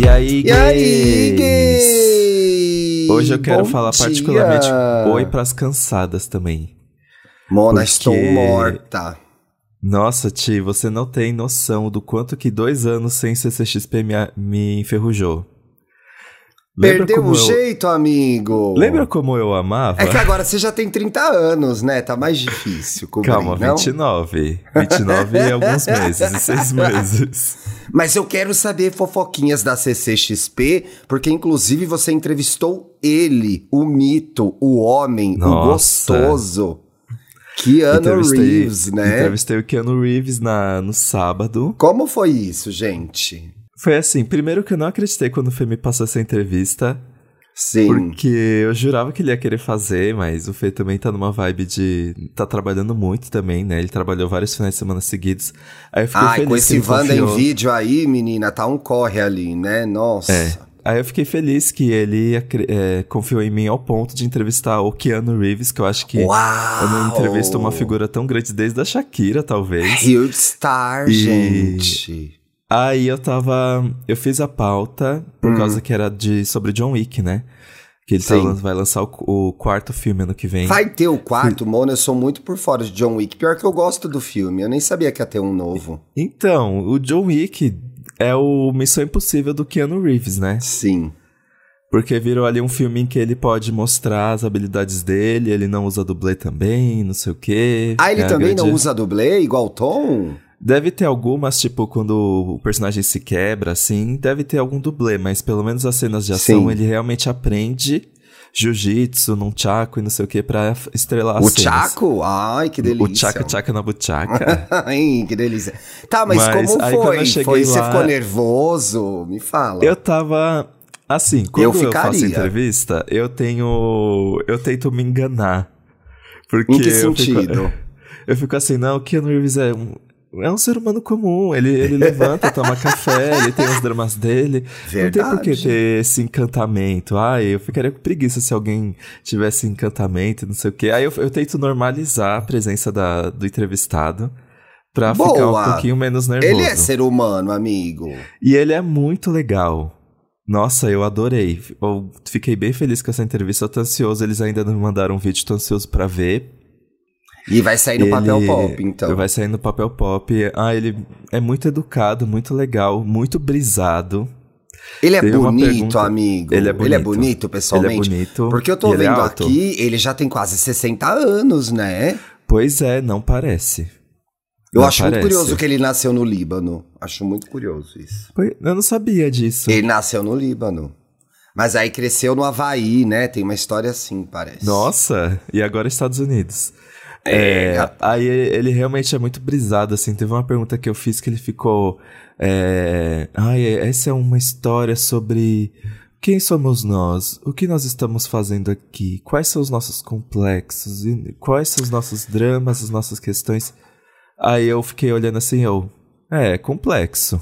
E aí, E aí, gays? Hoje eu quero Bom falar dia. particularmente oi pras cansadas também. Mona, porque- estou morta. Nossa, Ti, você não tem noção do quanto que dois anos sem CCXP me, me enferrujou. Lembra Perdeu o eu- jeito, amigo. Lembra como eu amava? É que agora você já tem 30 anos, né? Tá mais difícil cobrir, Calma, não? 29. 29 e alguns meses, e seis meses. Mas eu quero saber fofoquinhas da CCXP, porque inclusive você entrevistou ele, o mito, o homem, o Nossa. gostoso. Keanu Reeves, né? Entrevistei o Keanu Reeves na, no sábado. Como foi isso, gente? Foi assim, primeiro que eu não acreditei quando o Fê me passou essa entrevista. Sim. Porque eu jurava que ele ia querer fazer, mas o Fê também tá numa vibe de. tá trabalhando muito também, né? Ele trabalhou vários finais de semana seguidos. Aí eu fiquei Ai, feliz com esse Wanda em vídeo aí, menina, tá um corre ali, né? Nossa. É. Aí eu fiquei feliz que ele acre- é, confiou em mim ao ponto de entrevistar o Keanu Reeves, que eu acho que Uau! eu não entrevisto uma figura tão grande desde a Shakira, talvez. Huge star, E- gente. Aí eu tava. Eu fiz a pauta por Hum. causa que era de sobre John Wick, né? Que ele tá Sim. vai lançar o, o quarto filme ano que vem. Vai ter o quarto, Mona, eu sou muito por fora de John Wick. Pior que eu gosto do filme, eu nem sabia que ia ter um novo. Então, o John Wick é o Missão Impossível do Keanu Reeves, né? Sim. Porque virou ali um filme em que ele pode mostrar as habilidades dele, ele não usa dublê também, não sei o quê. Ah, ele É também não grande- usa dublê igual o Tom? Deve ter algumas, tipo, quando o personagem se quebra, assim, deve ter algum dublê, mas pelo menos as cenas de ação Sim. ele realmente aprende jiu-jitsu, num chaco e não sei o que pra estrelar o. Chaco? Ai, que delícia. O chaco chaco na buchaca. Ai, que delícia. Tá, mas, Mas como aí foi? foi Você lá- ficou nervoso? Me fala. eu tava. Assim, quando Eu eu, faço entrevista, eu tenho. Eu tento me enganar. Porque em que eu fico- sentido? Eu fico assim, não, o Keanu Reeves é um, é um ser humano comum. Ele, ele levanta, toma café, ele tem os dramas dele. Não tem por que Verdade. ter esse encantamento. Ai, eu ficaria com preguiça se alguém tivesse encantamento, não sei o quê. Aí eu, eu tento normalizar a presença da, do entrevistado pra ficar um Boa. pouquinho menos nervoso. Ele é ser humano, amigo. E ele é muito legal. Nossa, eu adorei. Eu fiquei bem feliz com essa entrevista. Eu tô ansioso. Eles ainda não me mandaram um vídeo, tô ansioso pra ver. E vai sair no Ele- papel pop, então. Vai sair no papel pop. Ah, ele é muito educado, muito legal, muito brisado. Ele é Teve bonito, amente. Ele é Ele é bonito. bonito, pessoalmente. Ele é bonito. Porque eu tô é vendo alto. aqui, ele já tem quase 60 anos, né? Pois é, não parece. Eu Não acho parece. muito curioso que ele nasceu no Líbano. Acho muito curioso isso. Eu não sabia disso. Ele nasceu no Líbano. Mas aí cresceu no Havaí, né? Tem uma história assim, parece. Nossa, e agora Estados Unidos. É, É, aí ele realmente é muito brisado, assim. Teve uma pergunta que eu fiz que ele ficou. É, Ai, essa é uma história sobre quem somos nós, o que nós estamos fazendo aqui, quais são os nossos complexos, e quais são os nossos dramas, as nossas questões. Aí eu fiquei olhando assim, eu. É, complexo.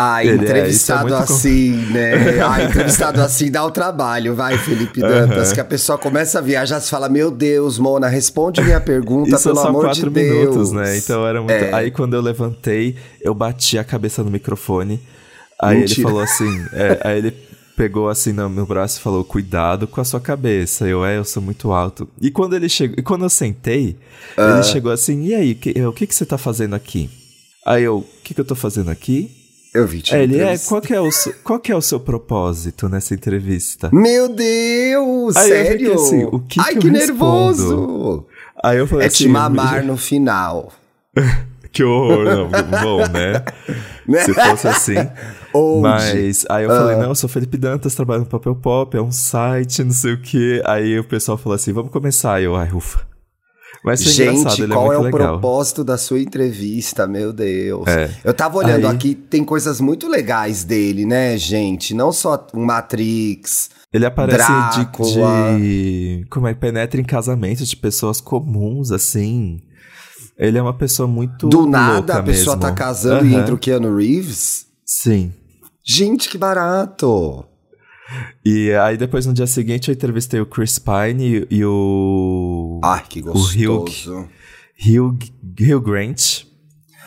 Ah, Ele é- entrevistado isso é muito com- assim, né? Ah, entrevistado assim dá o trabalho, vai, Felipe Dantas. Que a pessoa começa a viajar, você fala, meu Deus, Mona, responde minha pergunta, Isso é pelo só amor quatro de Deus. minutos, né? Então era muito. É. Aí quando eu levantei, eu bati a cabeça no microfone. Aí Mentira. ele falou assim. é, aí ele pegou assim no meu braço e falou: Cuidado com a sua cabeça. Eu, é, eu sou muito alto. E quando ele chegou. E quando eu sentei, Ah. ele chegou assim: E aí, que- o que, que você tá fazendo aqui? Aí eu, o que, que eu tô fazendo aqui? Eu vi te ele, é, qual que é, o, seu- qual que é o seu propósito nessa entrevista? Meu Deus, Aí sério? assim, o que Ai, que que nervoso. Aí eu falei É assim. te mamar no final. Que horror, não, bom, né? Né? Se fosse assim. Old. Mas aí eu falei, Ah. não, eu sou Felipe Dantas, trabalho no Papel Pop, é um site, não sei o quê. Aí o pessoal falou assim, vamos começar. Aí eu, ai, ufa. Mas Gente, ele qual é é, o legal. propósito da sua entrevista, meu Deus. É. Eu tava olhando Aí- aqui, tem coisas muito legais dele, né, gente? Não só o Matrix. Ele aparece de, Drácula. de... Como é? Penetra em casamentos de pessoas comuns, assim. Ele é uma pessoa muito Do nada a pessoa mesmo. tá casando e Aham. entra o Keanu Reeves. Sim. Gente, que barato. E aí depois no dia seguinte eu entrevistei o Chris Pine e, e o... Ai, que O Hugh. gostoso. Hugh, Hugh Grant.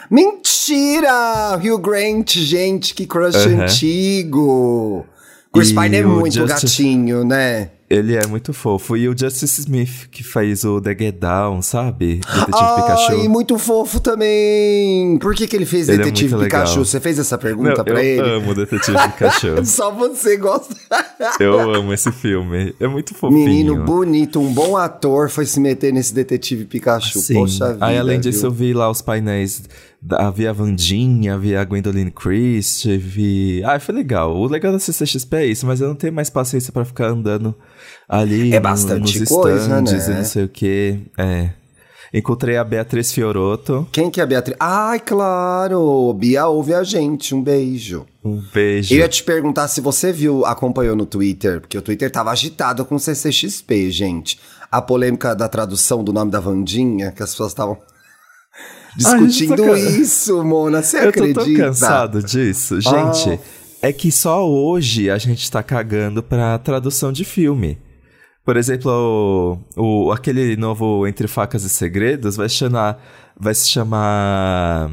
Mentira! Hugh Grant, gente, que crush antigo. Chris Pine é muito Justice... gatinho, né? Ele é muito fofo. E o Justice Smith, que faz o The Get Down, sabe? Detetive Ai, Pikachu. E muito fofo também. Por que, que ele fez ele é Detetive é Pikachu? Legal. Você fez essa pergunta Não, pra ele? Eu amo Detetive Pikachu. Só você gosta. eu amo esse filme. É muito fofinho. Menino bonito, um bom ator foi se meter nesse Detetive Pikachu. Sim. Poxa vida. Aí, além disso, viu? eu vi lá os painéis Havia a Vandinha, havia a Gwendolyn Christie, vi... Ah, foi legal. O legal da CCXP é isso, mas eu não tenho mais paciência para ficar andando ali é bastante nos coisa, stands né? e não sei o que. É. Encontrei a Beatriz Fioroto. Quem que é a Beatriz? Ai, claro! Bia ouve a gente. Um beijo. Um beijo. Eu ia te perguntar se você viu, acompanhou no Twitter, porque o Twitter tava agitado com CCXP, gente. A polêmica da tradução do nome da Vandinha, que as pessoas estavam discutindo Ai, isso, Mona. Você eu acredita? Eu tô cansado disso. Gente, oh. é que só hoje a gente tá cagando pra tradução de filme. Por exemplo, o, o, aquele novo Entre Facas e Segredos vai chamar. Vai se chamar.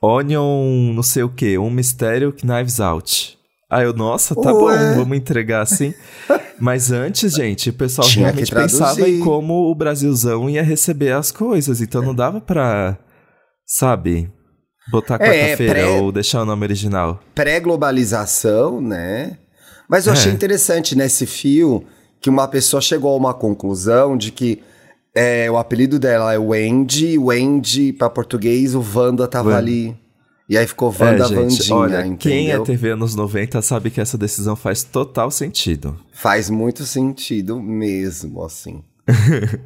Onion, não sei o que, um mistério Knives Out. Aí eu, nossa, tá Ué. bom, vamos entregar assim. Mas antes, gente, o pessoal Tinha realmente pensava em como o Brasilzão ia receber as coisas. Então não dava pra, sabe, botar é, quarta-feira pré... ou deixar o nome original. Pré-globalização, né? Mas eu é. achei interessante nesse fio que uma pessoa chegou a uma conclusão de que é, o apelido dela é Wendy, Wendy para português, o Wanda tava ali e aí ficou Wanda é, gente, Vandinha, olha, entendeu? Quem é TV anos 90 sabe que essa decisão faz total sentido. Faz muito sentido mesmo, assim.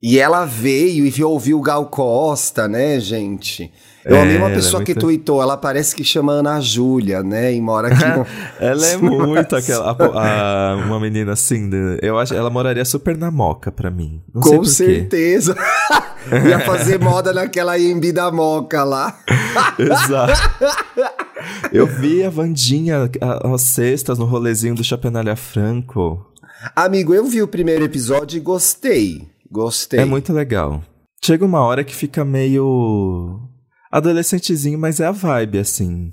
e ela veio e ouviu o Gal Costa, né, gente? Eu é, amei uma pessoa é muito... que tweetou, ela parece que chama Ana Júlia, né? E mora aqui no... ela é muito aquela. A, a, uma menina assim, eu acho ela moraria super na moca pra mim. Não Com certeza. Ia fazer moda naquela Imbi da Moca lá. Exato. Eu vi a Vandinha às sextas no rolezinho do Chapenalha Franco. Amigo, eu vi o primeiro episódio e gostei. Gostei. É muito legal. Chega uma hora que fica meio adolescentezinho, mas é a vibe, assim.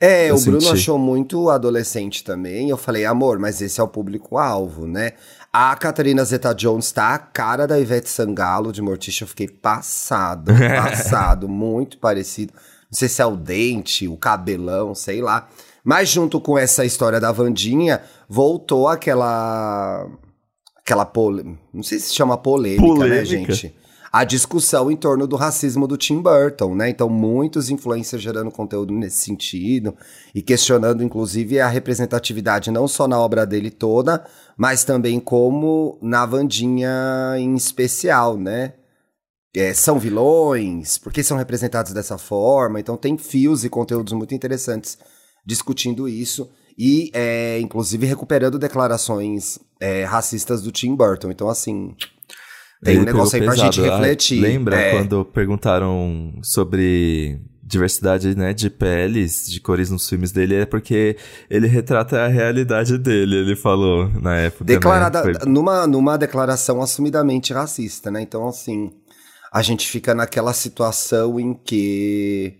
É, eu o Bruno achou muito adolescente também. Eu falei, amor, mas esse é o público-alvo, né? A Catarina Zeta-Jones tá a cara da Ivete Sangalo de Morticia. Eu fiquei passado, passado, muito parecido. Não sei se é o dente, o cabelão, sei lá. Mas junto com essa história da Vandinha, voltou aquela. Aquela pole... Não sei se chama polêmica, né, polêmica. né, gente? A discussão em torno do racismo do Tim Burton, né? Então, muitos influencers gerando conteúdo nesse sentido e questionando, inclusive, a representatividade não só na obra dele toda, mas também como na Vandinha em especial, né? É, são vilões, por que são representados dessa forma? Então, tem fios e conteúdos muito interessantes discutindo isso e, é, inclusive, recuperando declarações é, racistas do Tim Burton. Então, assim, tem um negócio aí pra gente ah, refletir. lembra é. quando perguntaram sobre diversidade, né, de peles, de cores nos filmes dele, é porque ele retrata a realidade dele, ele falou na época. Né? Declarada, né? Foi... numa, numa declaração assumidamente racista, né? Então, assim, a gente fica naquela situação em que.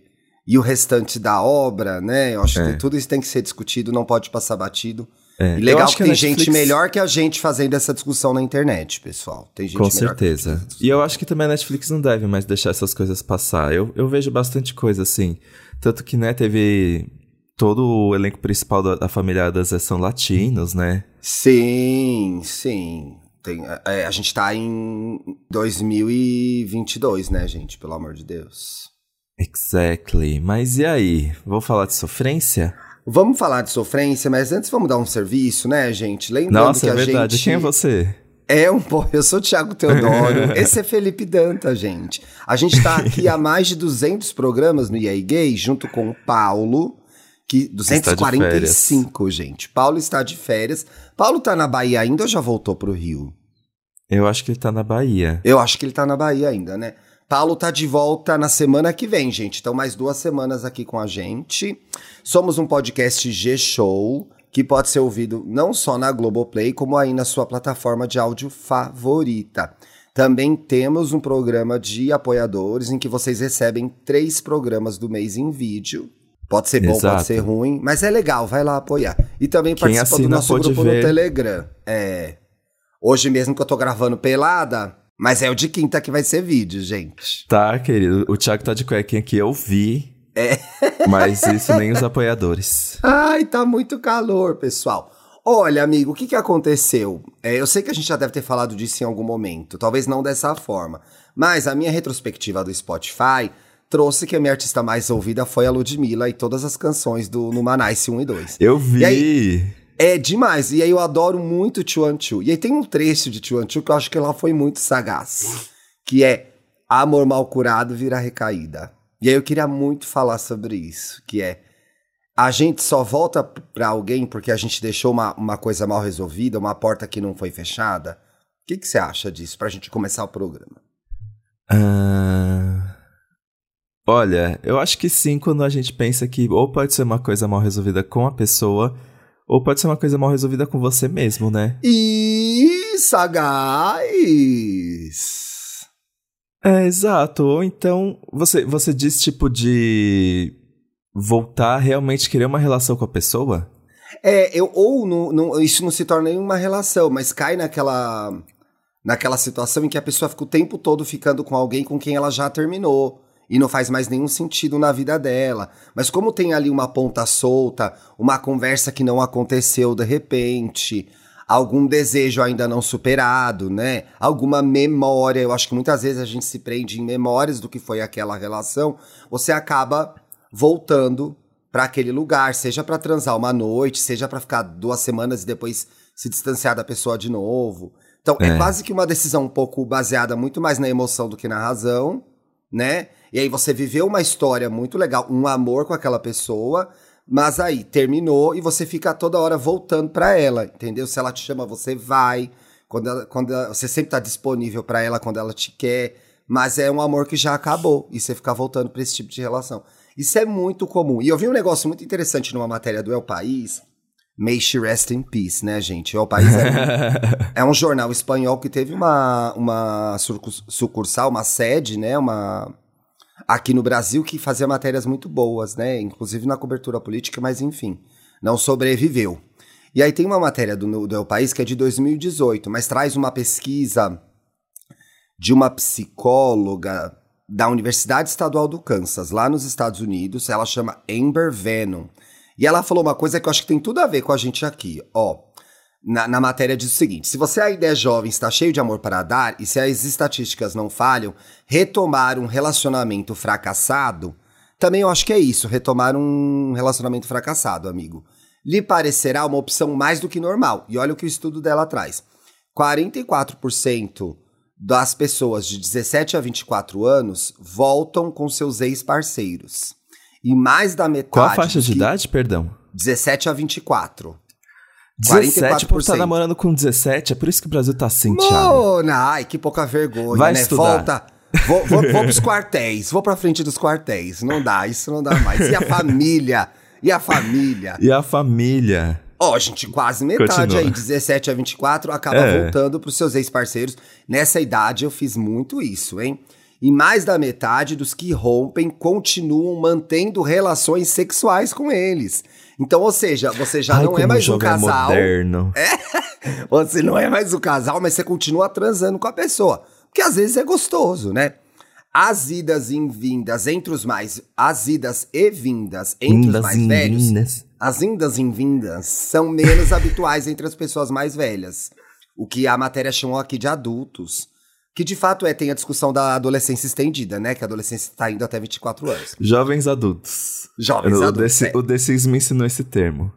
E o restante da obra, né? Eu acho é. que tudo isso tem que ser discutido, não pode passar batido. É. E legal que, que tem Netflix... gente melhor que a gente fazendo essa discussão na internet, pessoal. Tem gente Com certeza. E eu acho que também a Netflix não deve mais deixar essas coisas passar. Eu, eu vejo bastante coisa assim. Tanto que, né, teve todo o elenco principal da, da família das são latinos, né? Sim, sim. Tem, é, a gente tá em 2022, né, gente? Pelo amor de Deus. Exactly. Mas e aí? Vou falar de sofrência? Vamos falar de sofrência, mas antes vamos dar um serviço, né, gente? Lembrando Nossa, que é a verdade. Gente... Quem é você? É um pô, eu sou o Thiago Teodoro, esse é Felipe Danta, gente. A gente tá aqui há mais de 200 programas no EA Gay, junto com o Paulo, que 245, gente. Paulo está de férias. Paulo tá na Bahia ainda ou já voltou pro Rio? Eu acho que ele tá na Bahia. Eu acho que ele tá na Bahia ainda, né? Paulo tá de volta na semana que vem, gente. Então, mais duas semanas aqui com a gente. Somos um podcast G-Show que pode ser ouvido não só na Globoplay, como aí na sua plataforma de áudio favorita. Também temos um programa de apoiadores em que vocês recebem três programas do mês em vídeo. Pode ser bom, Exato. pode ser ruim, mas é legal, vai lá apoiar. E também Quem participa do nosso grupo ver. no Telegram. É. Hoje mesmo que eu tô gravando pelada, mas é o de quinta que vai ser vídeo, gente. Tá, querido. O Thiago tá de cuequinha aqui, eu vi. É. Mas isso nem os apoiadores. Ai, tá muito calor, pessoal. Olha, amigo, o que, que aconteceu? É, eu sei que a gente já deve ter falado disso em algum momento, talvez não dessa forma, mas a minha retrospectiva do Spotify trouxe que a minha artista mais ouvida foi a Ludmilla e todas as canções do Numanice 1 e 2. Eu vi! Aí, é demais, e aí eu adoro muito Chuan Chu. E aí tem um trecho de Chuan Chu que eu acho que ela foi muito sagaz, que é Amor mal curado vira recaída. E aí eu queria muito falar sobre isso, que é a gente só volta para alguém porque a gente deixou uma, uma coisa mal resolvida, uma porta que não foi fechada? O que, que você acha disso, pra gente começar o programa? Uh... Olha, eu acho que sim, quando a gente pensa que ou pode ser uma coisa mal resolvida com a pessoa, ou pode ser uma coisa mal resolvida com você mesmo, né? E sagaz! É, exato. Ou então, você, você diz tipo de voltar a realmente querer uma relação com a pessoa? É, eu, ou no, no, isso não se torna nenhuma relação, mas cai naquela, naquela situação em que a pessoa fica o tempo todo ficando com alguém com quem ela já terminou. E não faz mais nenhum sentido na vida dela. Mas como tem ali uma ponta solta, uma conversa que não aconteceu de repente, algum desejo ainda não superado, né? Alguma memória, eu acho que muitas vezes a gente se prende em memórias do que foi aquela relação, você acaba voltando para aquele lugar, seja para transar uma noite, seja para ficar duas semanas e depois se distanciar da pessoa de novo. Então, é. é quase que uma decisão um pouco baseada muito mais na emoção do que na razão, né? E aí você viveu uma história muito legal, um amor com aquela pessoa, mas aí terminou e você fica toda hora voltando para ela, entendeu? Se ela te chama, você vai. Quando, ela, quando ela, você sempre tá disponível para ela quando ela te quer, mas é um amor que já acabou e você fica voltando para esse tipo de relação. Isso é muito comum. E eu vi um negócio muito interessante numa matéria do El País. May she rest in peace, né, gente? O País é um, é um jornal espanhol que teve uma, uma sucursal, uma sede, né? Uma, aqui no Brasil que fazia matérias muito boas, né? Inclusive na cobertura política, mas enfim, não sobreviveu. E aí tem uma matéria do, do País que é de 2018, mas traz uma pesquisa de uma psicóloga da Universidade Estadual do Kansas, lá nos Estados Unidos. Ela chama Amber Venom. E ela falou uma coisa que eu acho que tem tudo a ver com a gente aqui. Ó, na, na matéria diz o seguinte: se você ainda é jovem, está cheio de amor para dar, e se as estatísticas não falham, retomar um relacionamento fracassado, também eu acho que é isso, retomar um relacionamento fracassado, amigo. Lhe parecerá uma opção mais do que normal. E olha o que o estudo dela traz. 44% das pessoas de 17 a 24 anos voltam com seus ex-parceiros. E mais da metade. Qual a faixa de idade, perdão? 17 a 24. 17, por estar namorando com 17, é por isso que o Brasil tá assim, Thiago. Ai, que pouca vergonha, Vai né? Estudar. Volta. Vou, vou, vou pros quartéis, vou pra frente dos quartéis. Não dá, isso não dá mais. E a família? E a família? E a família? Ó, oh, gente, quase metade Continua. aí, 17 a 24, acaba é. voltando pros seus ex-parceiros. Nessa idade eu fiz muito isso, hein? E mais da metade dos que rompem continuam mantendo relações sexuais com eles. Então, ou seja, você já Ai, não é mais um casal. Moderno. É, você não é mais um casal, mas você continua transando com a pessoa. Porque às vezes é gostoso, né? As idas e vindas entre os mais. As idas e vindas entre Indas os mais velhos. Vindas. As indas e vindas são menos habituais entre as pessoas mais velhas. O que a matéria chamou aqui de adultos. Que de fato é, tem a discussão da adolescência estendida, né? Que a adolescência está indo até 24 anos. Jovens adultos. Jovens o adultos. É. O The me ensinou esse termo.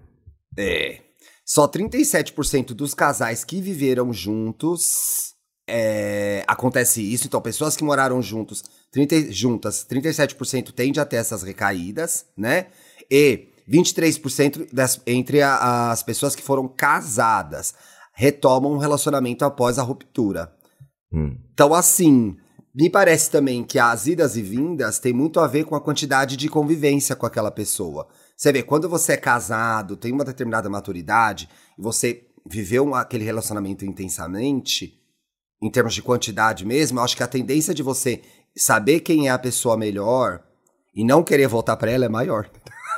É. Só 37% dos casais que viveram juntos é, acontece isso. Então, pessoas que moraram juntos, 30, juntas, 37% tende a ter essas recaídas, né? E 23% das, entre a, as pessoas que foram casadas retomam um relacionamento após a ruptura. Hum. Então, assim, me parece também que as idas e vindas tem muito a ver com a quantidade de convivência com aquela pessoa. Você vê, quando você é casado, tem uma determinada maturidade, e você viveu aquele relacionamento intensamente, em termos de quantidade mesmo, eu acho que a tendência de você saber quem é a pessoa melhor e não querer voltar para ela é maior.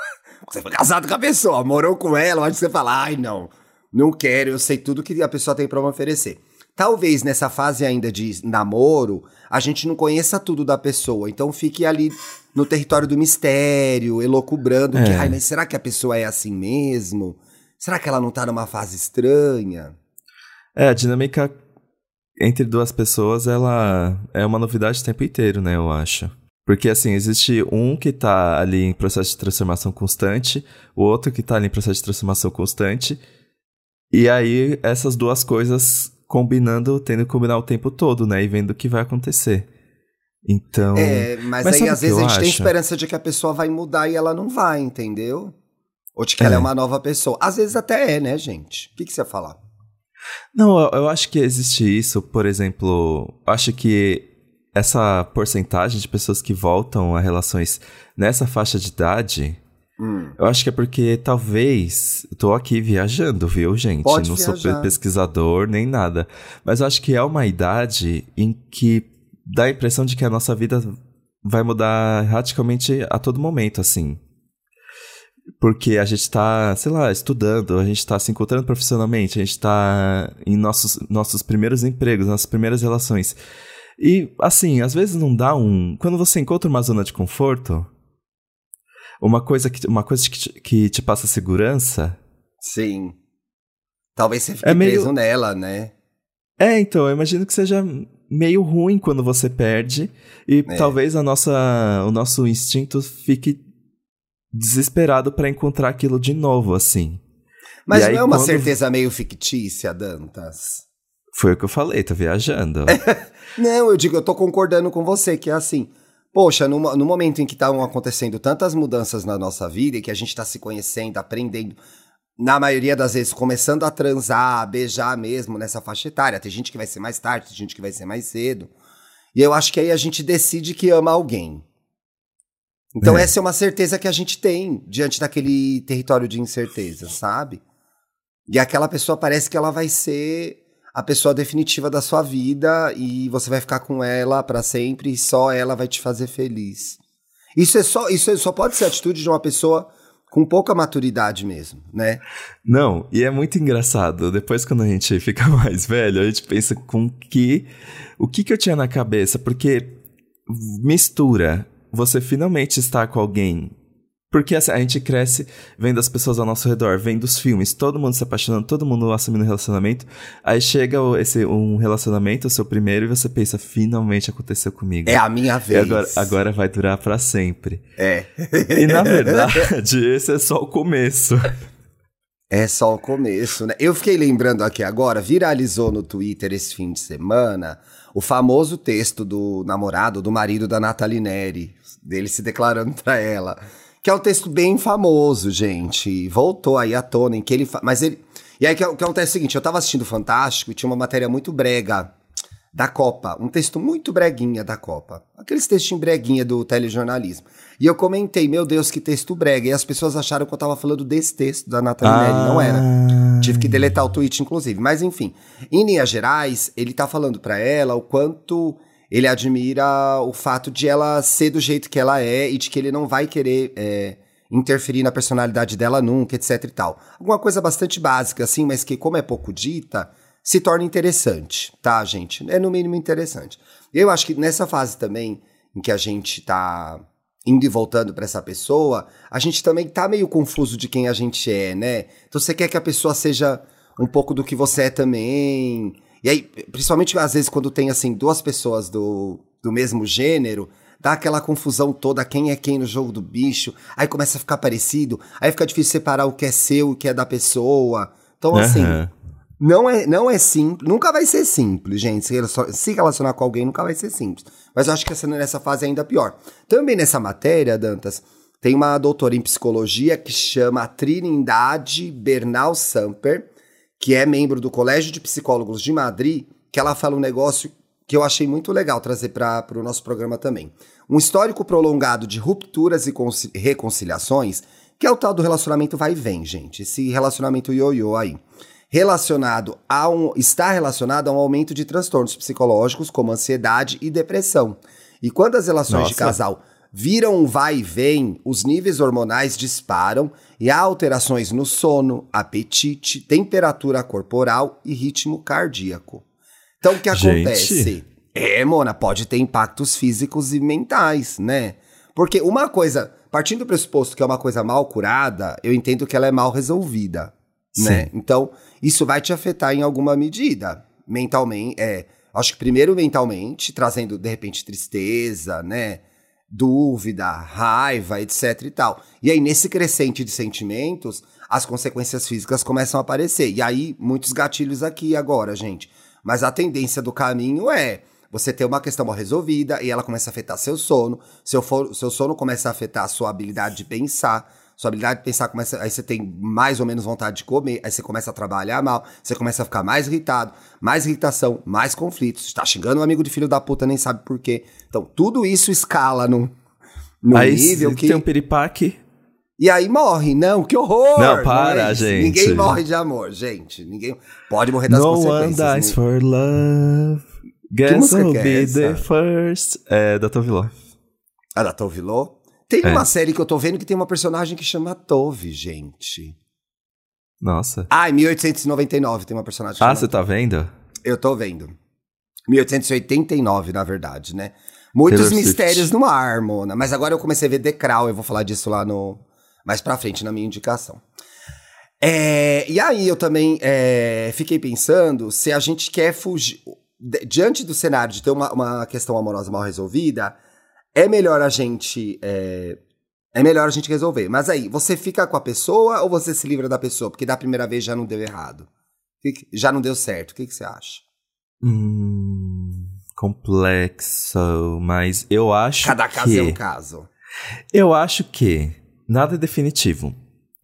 você foi casado com a pessoa, morou com ela, onde você fala, ai não, não quero, eu sei tudo que a pessoa tem para me oferecer. Talvez nessa fase ainda de namoro, a gente não conheça tudo da pessoa, então fique ali no território do mistério, elocubrando é. que, ai, mas será que a pessoa é assim mesmo? Será que ela não tá numa fase estranha? É, a dinâmica entre duas pessoas, ela é uma novidade o tempo inteiro, né, eu acho. Porque, assim, existe um que tá ali em processo de transformação constante, o outro que tá ali em processo de transformação constante, e aí essas duas coisas combinando, tendo que combinar o tempo todo, né, e vendo o que vai acontecer. Então. É, mas, mas aí às vezes a gente acho? tem esperança de que a pessoa vai mudar e ela não vai, entendeu? Ou de que é. ela é uma nova pessoa. Às vezes até é, né, gente? O que, que você ia falar? Não, eu, eu acho que existe isso, por exemplo, acho que essa porcentagem de pessoas que voltam a relações nessa faixa de idade, hum. eu acho que é porque talvez. Tô aqui viajando, viu, gente? Pode Não viajar. sou pesquisador nem nada. Mas eu acho que é uma idade em que dá a impressão de que a nossa vida vai mudar radicalmente a todo momento, assim. Porque a gente está, sei lá, estudando, a gente está se encontrando profissionalmente, a gente está em nossos, nossos primeiros empregos, nossas primeiras relações. E, assim, às vezes não dá um. Quando você encontra uma zona de conforto, uma coisa que, uma coisa que, te, que te passa segurança. Sim. Talvez você fique é meio... preso nela, né? É, então, eu imagino que seja meio ruim quando você perde. E é. talvez a nossa, o nosso instinto fique desesperado para encontrar aquilo de novo, assim. Mas não é uma quando... certeza meio fictícia, Dantas? Foi o que eu falei, tô viajando. não, eu digo, eu tô concordando com você, que é assim. Poxa, no, no momento em que estão acontecendo tantas mudanças na nossa vida e que a gente está se conhecendo, aprendendo, na maioria das vezes começando a transar, a beijar mesmo nessa faixa etária. Tem gente que vai ser mais tarde, tem gente que vai ser mais cedo. E eu acho que aí a gente decide que ama alguém. Então, é. essa é uma certeza que a gente tem diante daquele território de incerteza, sabe? E aquela pessoa parece que ela vai ser a pessoa definitiva da sua vida e você vai ficar com ela para sempre e só ela vai te fazer feliz. Isso é só, isso é, só pode ser a atitude de uma pessoa com pouca maturidade mesmo, né? Não, e é muito engraçado. Depois, quando a gente fica mais velho, a gente pensa com que. O que, que eu tinha na cabeça? Porque mistura você finalmente estar com alguém. Porque assim, a gente cresce vendo as pessoas ao nosso redor, vendo os filmes, todo mundo se apaixonando, todo mundo assumindo um relacionamento. Aí chega esse, um relacionamento, o seu primeiro, e você pensa, finalmente aconteceu comigo. É a minha vez. Agora, agora vai durar para sempre. É. E na verdade, esse é só o começo. É só o começo, né? Eu fiquei lembrando aqui agora, viralizou no Twitter esse fim de semana o famoso texto do namorado, do marido da Nathalie Neri, dele se declarando para ela. Que é um texto bem famoso, gente. Voltou aí à tona, em que ele. Fa... Mas ele. E aí o que, acontece é o seguinte: eu tava assistindo Fantástico e tinha uma matéria muito brega da Copa. Um texto muito breguinha da Copa. Aqueles textinhos breguinha do telejornalismo. E eu comentei, meu Deus, que texto brega. E as pessoas acharam que eu tava falando desse texto da Nathalie ah. Neri. Não era. Tive que deletar o tweet, inclusive. Mas enfim, em linhas gerais, ele tá falando para ela o quanto ele admira o fato de ela ser do jeito que ela é e de que ele não vai querer é, interferir na personalidade dela nunca, etc e tal. Alguma coisa bastante básica, assim, mas que, como é pouco dita, se torna interessante, tá, gente? É no mínimo interessante. Eu acho que nessa fase também, em que a gente tá indo e voltando para essa pessoa, a gente também tá meio confuso de quem a gente é, né? Então você quer que a pessoa seja um pouco do que você é também. E aí, principalmente às vezes quando tem assim duas pessoas do, do mesmo gênero, dá aquela confusão toda, quem é quem no jogo do bicho, aí começa a ficar parecido, aí fica difícil separar o que é seu e o que é da pessoa. Então, assim, não é, não é simples, nunca vai ser simples, gente. Se, relacionar, com alguém nunca vai ser simples. Mas eu acho que essa, nessa fase é ainda pior. Também nessa matéria, Dantas, tem uma doutora em psicologia que chama Trindade Bernal Samper, que é membro do Colégio de Psicólogos de Madrid, que ela fala um negócio que eu achei muito legal trazer para o no nosso programa também. Um histórico prolongado de rupturas e reconciliações, que é o tal do relacionamento vai e vem, gente. Esse relacionamento ioiô aí. relacionado a um, está relacionado a um aumento de transtornos psicológicos como ansiedade e depressão. E quando as relações Nossa. de casal viram um vai e vem, os níveis hormonais disparam e há alterações no sono, apetite, temperatura corporal e ritmo cardíaco. Então, o que acontece? Gente. É, Mona, pode ter impactos físicos e mentais, né? Porque uma coisa, partindo do pressuposto que é uma coisa mal curada, eu entendo que ela é mal resolvida, Sim. né? Então, isso vai te afetar em alguma medida. Mentalmente, é. Acho que primeiro mentalmente, trazendo de repente tristeza, né? Dúvida, raiva, etc e tal. E aí, nesse crescente de sentimentos, as consequências físicas começam a aparecer. E aí, muitos gatilhos aqui agora, gente. Mas a tendência do caminho é você ter uma questão mal resolvida e ela começa a afetar seu sono. Seu, for, seu sono começa a afetar a sua habilidade de pensar. Sua habilidade de pensar começa. Aí você tem mais ou menos vontade de comer, aí você começa a trabalhar mal, você começa a ficar mais irritado, mais irritação, mais conflitos. Está xingando um amigo de filho da puta, nem sabe por quê. Então, tudo isso escala num, num aí nível que. Tem um piripaque. E aí morre. Não, que horror! Não, para, não é gente. Ninguém morre de amor, gente. Ninguém pode morrer das no consequências. No one dies for love. Guess I'll é be the first. É da Toviló. Ah, da Toviló? Tem é. uma série que eu tô vendo que tem uma personagem que chama Tove, gente. Nossa. Ah, em 1899 tem uma personagem que Ah, você tá vendo? Eu tô vendo. 1889, na verdade, né? Muitos Taylor mistérios Swift. no ar, Mona. Mas agora eu comecei a ver The Crown, eu vou falar disso lá no... Mais pra frente, na minha indicação. É, e aí eu também é, fiquei pensando se a gente quer fugir... Diante do cenário de ter uma, uma questão amorosa mal resolvida é melhor a gente. É, é melhor a gente resolver. Mas aí, você fica com a pessoa ou você se livra da pessoa? Porque da primeira vez já não deu errado. Já não deu certo. O que, que você acha? Hum, complexo, mas eu acho Cada que... caso é um caso. Eu acho que nada é definitivo.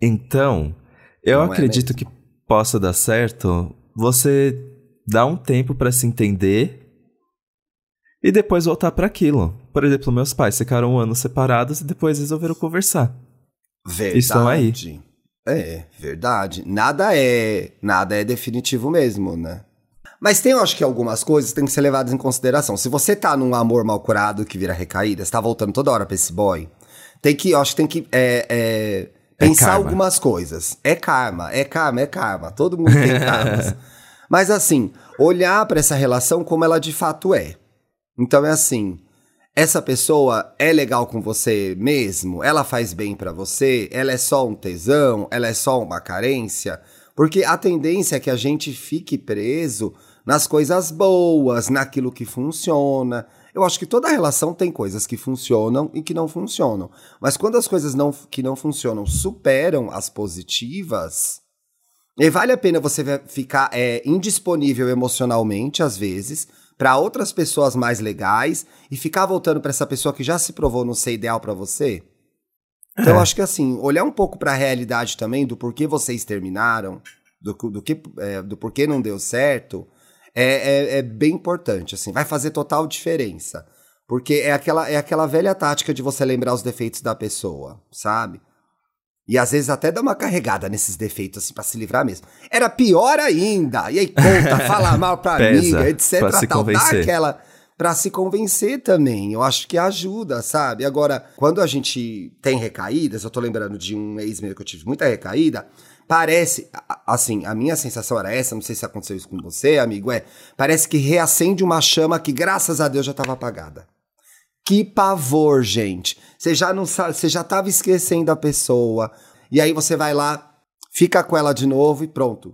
Então, eu não é acredito é que possa dar certo você dar um tempo para se entender e depois voltar para aquilo. Por exemplo, meus pais ficaram um ano separados e depois resolveram conversar. Verdade. Estão aí. É, verdade. Nada é, nada é definitivo mesmo, né? Mas tem, eu acho que algumas coisas que têm que ser levadas em consideração. Se você tá num amor mal curado que vira recaída, você tá voltando toda hora pra esse boy, tem que, eu acho que tem que é, é, é pensar é algumas coisas. É karma, é karma, é karma. Todo mundo tem karmas. Mas assim, olhar para essa relação como ela de fato é. Então é assim, essa pessoa é legal com você mesmo? Ela faz bem para você? Ela é só um tesão? Ela é só uma carência? Porque a tendência é que a gente fique preso nas coisas boas, naquilo que funciona. Eu acho que toda relação tem coisas que funcionam e que não funcionam. Mas quando as coisas não, que não funcionam superam as positivas, e vale a pena você ficar é, indisponível emocionalmente, às vezes, para outras pessoas mais legais e ficar voltando para essa pessoa que já se provou não ser ideal para você? Então, é. eu acho que assim, olhar um pouco para a realidade também do porquê vocês terminaram, do, do, que, é, do porquê não deu certo, é, é, é, bem importante, assim, vai fazer total diferença. Porque é aquela, é aquela velha tática de você lembrar os defeitos da pessoa, sabe? E às vezes até dá uma carregada nesses defeitos, assim, pra se livrar mesmo. Era pior ainda. E aí conta, fala mal pra Pesa, amiga, etc. Pra se tal. Convencer. Dá aquela. Pra se convencer também. Eu acho que ajuda, sabe? Agora, quando a gente tem recaídas, eu tô lembrando de um ex meu que eu tive muita recaída. Parece, assim, a minha sensação era essa, não sei se aconteceu isso com você, amigo, é, parece que reacende uma chama que graças a Deus já estava apagada. Que pavor, gente. Você já não sabe, você já estava esquecendo a pessoa. E aí você vai lá, fica com ela de novo e pronto.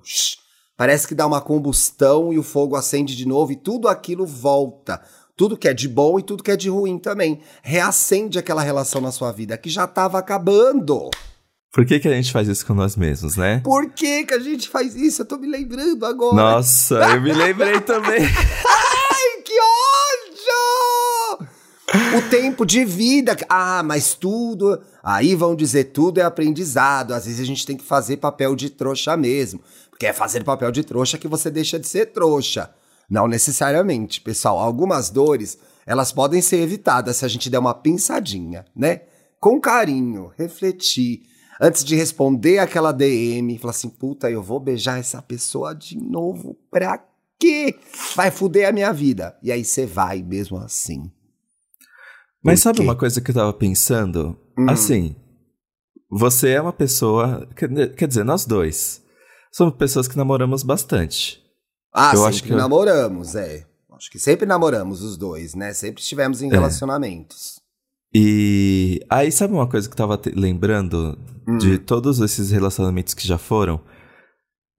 Parece que dá uma combustão e o fogo acende de novo e tudo aquilo volta. Tudo que é de bom e tudo que é de ruim também. Reacende aquela relação na sua vida que já estava acabando. Por que, que a gente faz isso com nós mesmos, né? Por que, que a gente faz isso? Eu tô me lembrando agora. Nossa, eu me lembrei também. Ai, que ódio! O tempo de vida. Ah, mas tudo. Aí vão dizer tudo é aprendizado. Às vezes a gente tem que fazer papel de trouxa mesmo. Porque é fazer papel de trouxa que você deixa de ser trouxa. Não necessariamente, pessoal. Algumas dores, elas podem ser evitadas se a gente der uma pensadinha, né? Com carinho, refletir. antes de responder aquela DM, falar assim: puta, eu vou beijar essa pessoa de novo. Pra quê? Vai fuder a minha vida. E aí você vai mesmo assim. Mas sabe uma coisa que eu tava pensando? Hum. Assim, você é uma pessoa. Quer dizer, nós dois. Somos pessoas que namoramos bastante. Ah, eu sempre acho que namoramos, é. Acho que sempre namoramos os dois, né? Sempre estivemos em é. relacionamentos. E aí, sabe uma coisa que eu tava lembrando hum. de todos esses relacionamentos que já foram?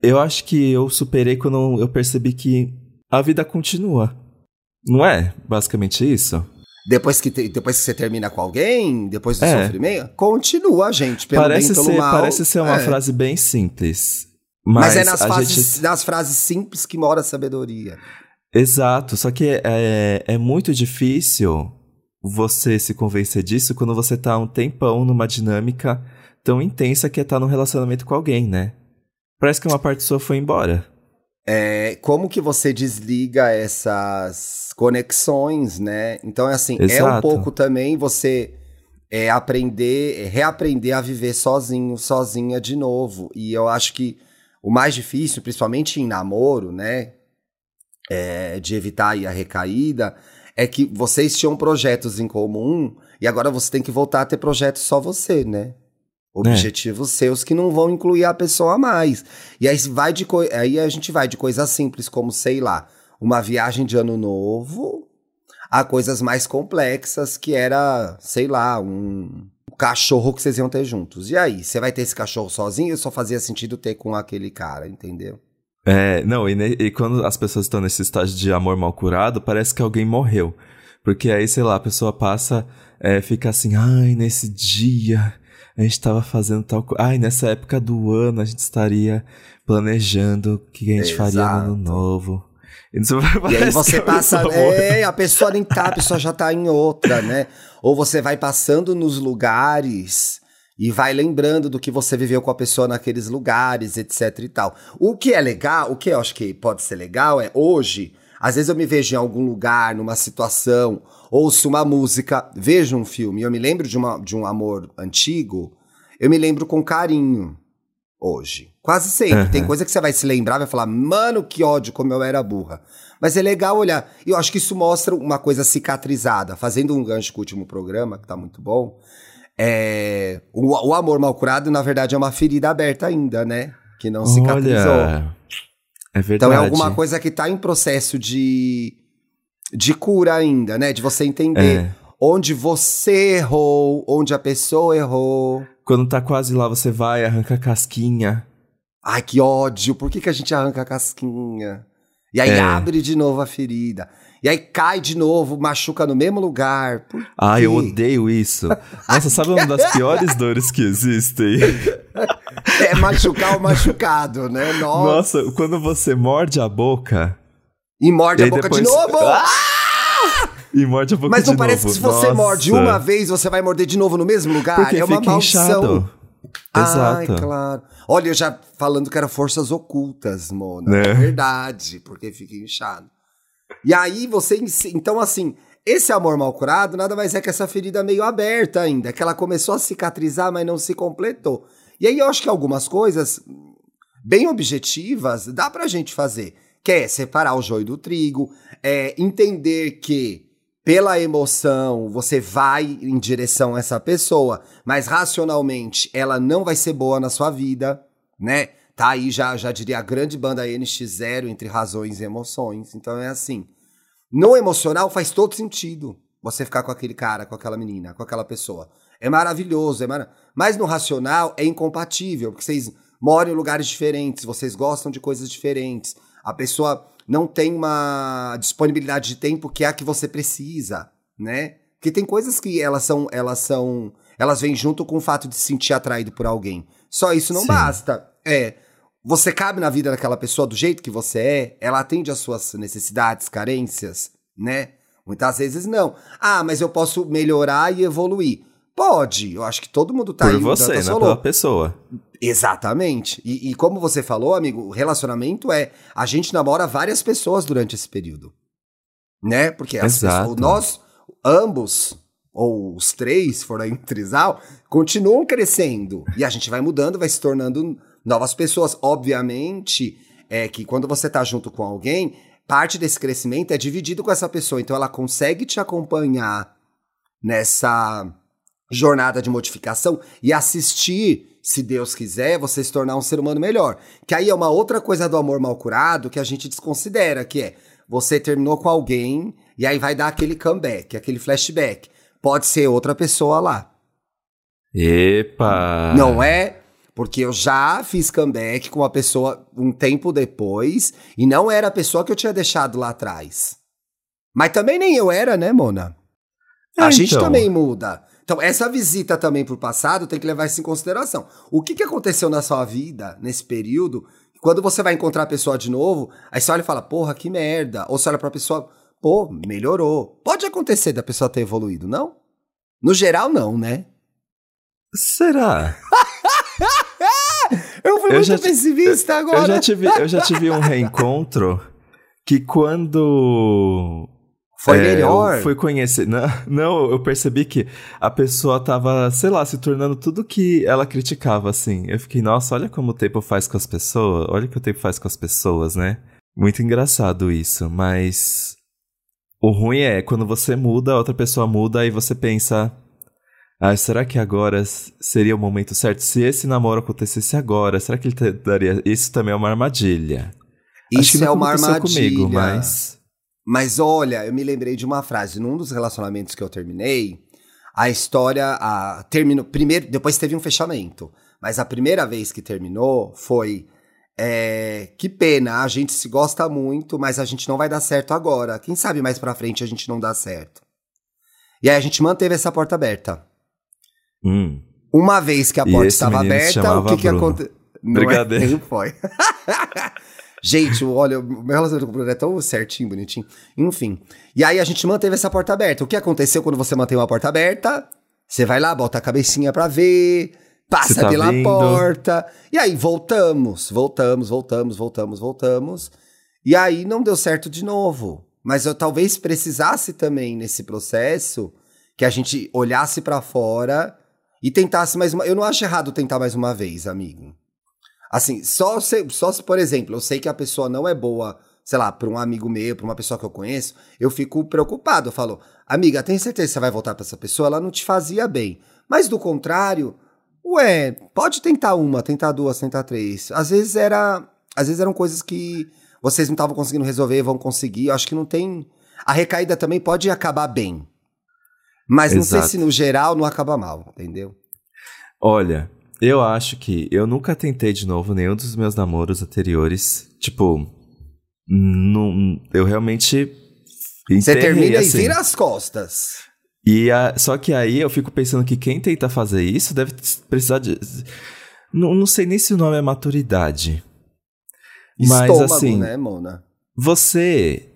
Eu acho que eu superei quando eu percebi que a vida continua. Não é basicamente isso? Depois que, te, depois que você termina com alguém, depois do é. sofrimento, continua, gente. Pelo parece bem, pelo ser, mal. Parece ser uma é. frase bem simples. Mas, mas é nas, frases, gente... nas frases simples que mora a sabedoria. Exato, só que é, é muito difícil você se convencer disso quando você tá um tempão numa dinâmica tão intensa que é estar tá num relacionamento com alguém, né? Parece que uma parte sua foi embora. É, como que você desliga essas conexões, né? Então é assim, Exato. é um pouco também você é, aprender, é, reaprender a viver sozinho, sozinha de novo. E eu acho que o mais difícil, principalmente em namoro, né? É, de evitar a recaída, é que vocês tinham projetos em comum e agora você tem que voltar a ter projetos só você, né? Objetivos é. seus que não vão incluir a pessoa mais. E aí vai de aí a gente vai de coisas simples como, sei lá, uma viagem de ano novo a coisas mais complexas que era, sei lá, um cachorro que vocês iam ter juntos. E aí, você vai ter esse cachorro sozinho só fazia sentido ter com aquele cara, entendeu? É, não, e, e quando as pessoas estão nesse estágio de amor mal curado, parece que alguém morreu. Porque aí, sei lá, a pessoa passa, é, fica assim, ai, nesse dia a gente estava fazendo tal coisa. Ai, nessa época do ano a gente estaria planejando o que a gente Exato. faria no ano novo. E, e aí você passa. É, a pessoa nem tá, a pessoa já tá em outra, né? Ou você vai passando nos lugares e vai lembrando do que você viveu com a pessoa naqueles lugares, etc e tal. O que é legal, o que eu acho que pode ser legal é hoje, às vezes eu me vejo em algum lugar, numa situação, ouço uma música, vejo um filme, eu me lembro de, uma, de um amor antigo, eu me lembro com carinho hoje. Quase sempre. Uhum. Tem coisa que você vai se lembrar, vai falar, mano, que ódio, como eu era burra. Mas é legal olhar. E eu acho que isso mostra uma coisa cicatrizada. Fazendo um gancho com o último programa, que tá muito bom. É... O, o amor mal curado, na verdade, é uma ferida aberta ainda, né? Que não cicatrizou. Olha, é verdade. Então é alguma coisa que tá em processo de de cura ainda, né? De você entender é. onde você errou, onde a pessoa errou. Quando tá quase lá, você vai, arranca a casquinha. Ai, que ódio! Por que, que a gente arranca a casquinha? E aí é. abre de novo a ferida. E aí cai de novo, machuca no mesmo lugar. Ah, eu odeio isso. Nossa, sabe uma das piores dores que existem? É machucar o machucado, né? Nossa. Nossa, quando você morde a boca. E morde e a boca depois... de novo! Ah! E morde a boca Mas não parece novo. que se você Nossa. morde uma vez, você vai morder de novo no mesmo lugar? Porque é uma fica maldição. Exato. Ai, claro. Olha, eu já falando que era forças ocultas, Mona. É. é verdade, porque fica inchado. E aí você. Então, assim, esse amor mal curado nada mais é que essa ferida meio aberta ainda, que ela começou a cicatrizar, mas não se completou. E aí eu acho que algumas coisas bem objetivas dá pra gente fazer que é separar o joio do trigo, é entender que pela emoção você vai em direção a essa pessoa, mas racionalmente ela não vai ser boa na sua vida, né? Tá aí já, já diria a grande banda NX0 entre razões e emoções. Então é assim. No emocional faz todo sentido você ficar com aquele cara, com aquela menina, com aquela pessoa. É maravilhoso, é mar... mas no racional é incompatível, porque vocês moram em lugares diferentes, vocês gostam de coisas diferentes a pessoa não tem uma disponibilidade de tempo que é a que você precisa, né? Porque tem coisas que elas são, elas são, elas vêm junto com o fato de se sentir atraído por alguém. Só isso não Sim. basta. É, você cabe na vida daquela pessoa do jeito que você é, ela atende às suas necessidades, carências, né? Muitas vezes não. Ah, mas eu posso melhorar e evoluir. Pode, eu acho que todo mundo tá Por aí. Por você, não pela pessoa. Exatamente. E, e, como você falou, amigo, o relacionamento é. A gente namora várias pessoas durante esse período. Né? Porque as pessoas, nós, ambos, ou os três, foram em trisal, continuam crescendo. E a gente vai mudando, vai se tornando novas pessoas. Obviamente, é que quando você tá junto com alguém, parte desse crescimento é dividido com essa pessoa. Então ela consegue te acompanhar nessa jornada de modificação e assistir, se Deus quiser, você se tornar um ser humano melhor. Que aí é uma outra coisa do amor mal curado que a gente desconsidera, que é você terminou com alguém e aí vai dar aquele comeback, aquele flashback. Pode ser outra pessoa lá. Epa! Não é? Porque eu já fiz comeback com uma pessoa um tempo depois e não era a pessoa que eu tinha deixado lá atrás. Mas também nem eu era, né, Mona? É, a gente então. também muda. Então, essa visita também pro passado tem que levar isso em consideração. O que, que aconteceu na sua vida nesse período? Quando você vai encontrar a pessoa de novo, aí você olha e fala, porra, que merda. Ou você olha pra pessoa, pô, melhorou. Pode acontecer da pessoa ter evoluído, não? No geral, não, né? Será? eu fui eu muito pessimista agora. Eu já, tive, eu já tive um reencontro que quando foi é, melhor. Fui conhecer. Não, não, eu percebi que a pessoa tava, sei lá, se tornando tudo que ela criticava, assim. Eu fiquei, nossa, olha como o tempo faz com as pessoas. Olha o que o tempo faz com as pessoas, né? Muito engraçado isso, mas. O ruim é quando você muda, a outra pessoa muda, e você pensa. Ah, será que agora seria o momento certo? Se esse namoro acontecesse agora, será que ele daria. Isso também é uma armadilha. Isso é uma armadilha. comigo, mas. Mas olha, eu me lembrei de uma frase. Num dos relacionamentos que eu terminei, a história a, terminou. Primeiro, depois teve um fechamento. Mas a primeira vez que terminou foi. É, que pena, a gente se gosta muito, mas a gente não vai dar certo agora. Quem sabe mais pra frente a gente não dá certo. E aí a gente manteve essa porta aberta. Hum. Uma vez que a porta estava aberta, o que, que aconteceu? Brigadeiro. É, foi. Gente, olha, o meu relacionamento com o Bruno é tão certinho, bonitinho. Enfim. E aí a gente manteve essa porta aberta. O que aconteceu quando você mantém uma porta aberta? Você vai lá, bota a cabecinha pra ver, passa tá pela vindo. porta. E aí voltamos, voltamos, voltamos, voltamos, voltamos. E aí não deu certo de novo. Mas eu talvez precisasse também nesse processo que a gente olhasse para fora e tentasse mais uma. Eu não acho errado tentar mais uma vez, amigo. Assim, só se, só se, por exemplo, eu sei que a pessoa não é boa, sei lá, para um amigo meu, para uma pessoa que eu conheço, eu fico preocupado. Eu falo, amiga, tem certeza que você vai voltar para essa pessoa? Ela não te fazia bem. Mas do contrário, ué, pode tentar uma, tentar duas, tentar três. Às vezes era, às vezes eram coisas que vocês não estavam conseguindo resolver, vão conseguir. Eu acho que não tem. A recaída também pode acabar bem. Mas Exato. não sei se no geral não acaba mal, entendeu? Olha, eu acho que eu nunca tentei de novo nenhum dos meus namoros anteriores. Tipo, eu realmente. Você termina assim. e vira as costas. E a, só que aí eu fico pensando que quem tenta fazer isso deve precisar de. Não, não sei nem se o nome é maturidade. Estômago, mas assim. Né, Mona? Você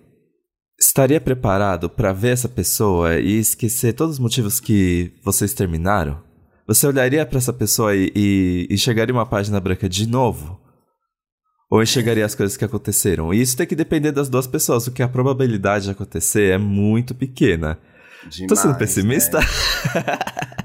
estaria preparado para ver essa pessoa e esquecer todos os motivos que vocês terminaram? Você olharia para essa pessoa e, e, e chegaria uma página branca de novo? Ou enxergaria as coisas que aconteceram? E isso tem que depender das duas pessoas, porque a probabilidade de acontecer é muito pequena. Demais, Tô sendo pessimista? Né?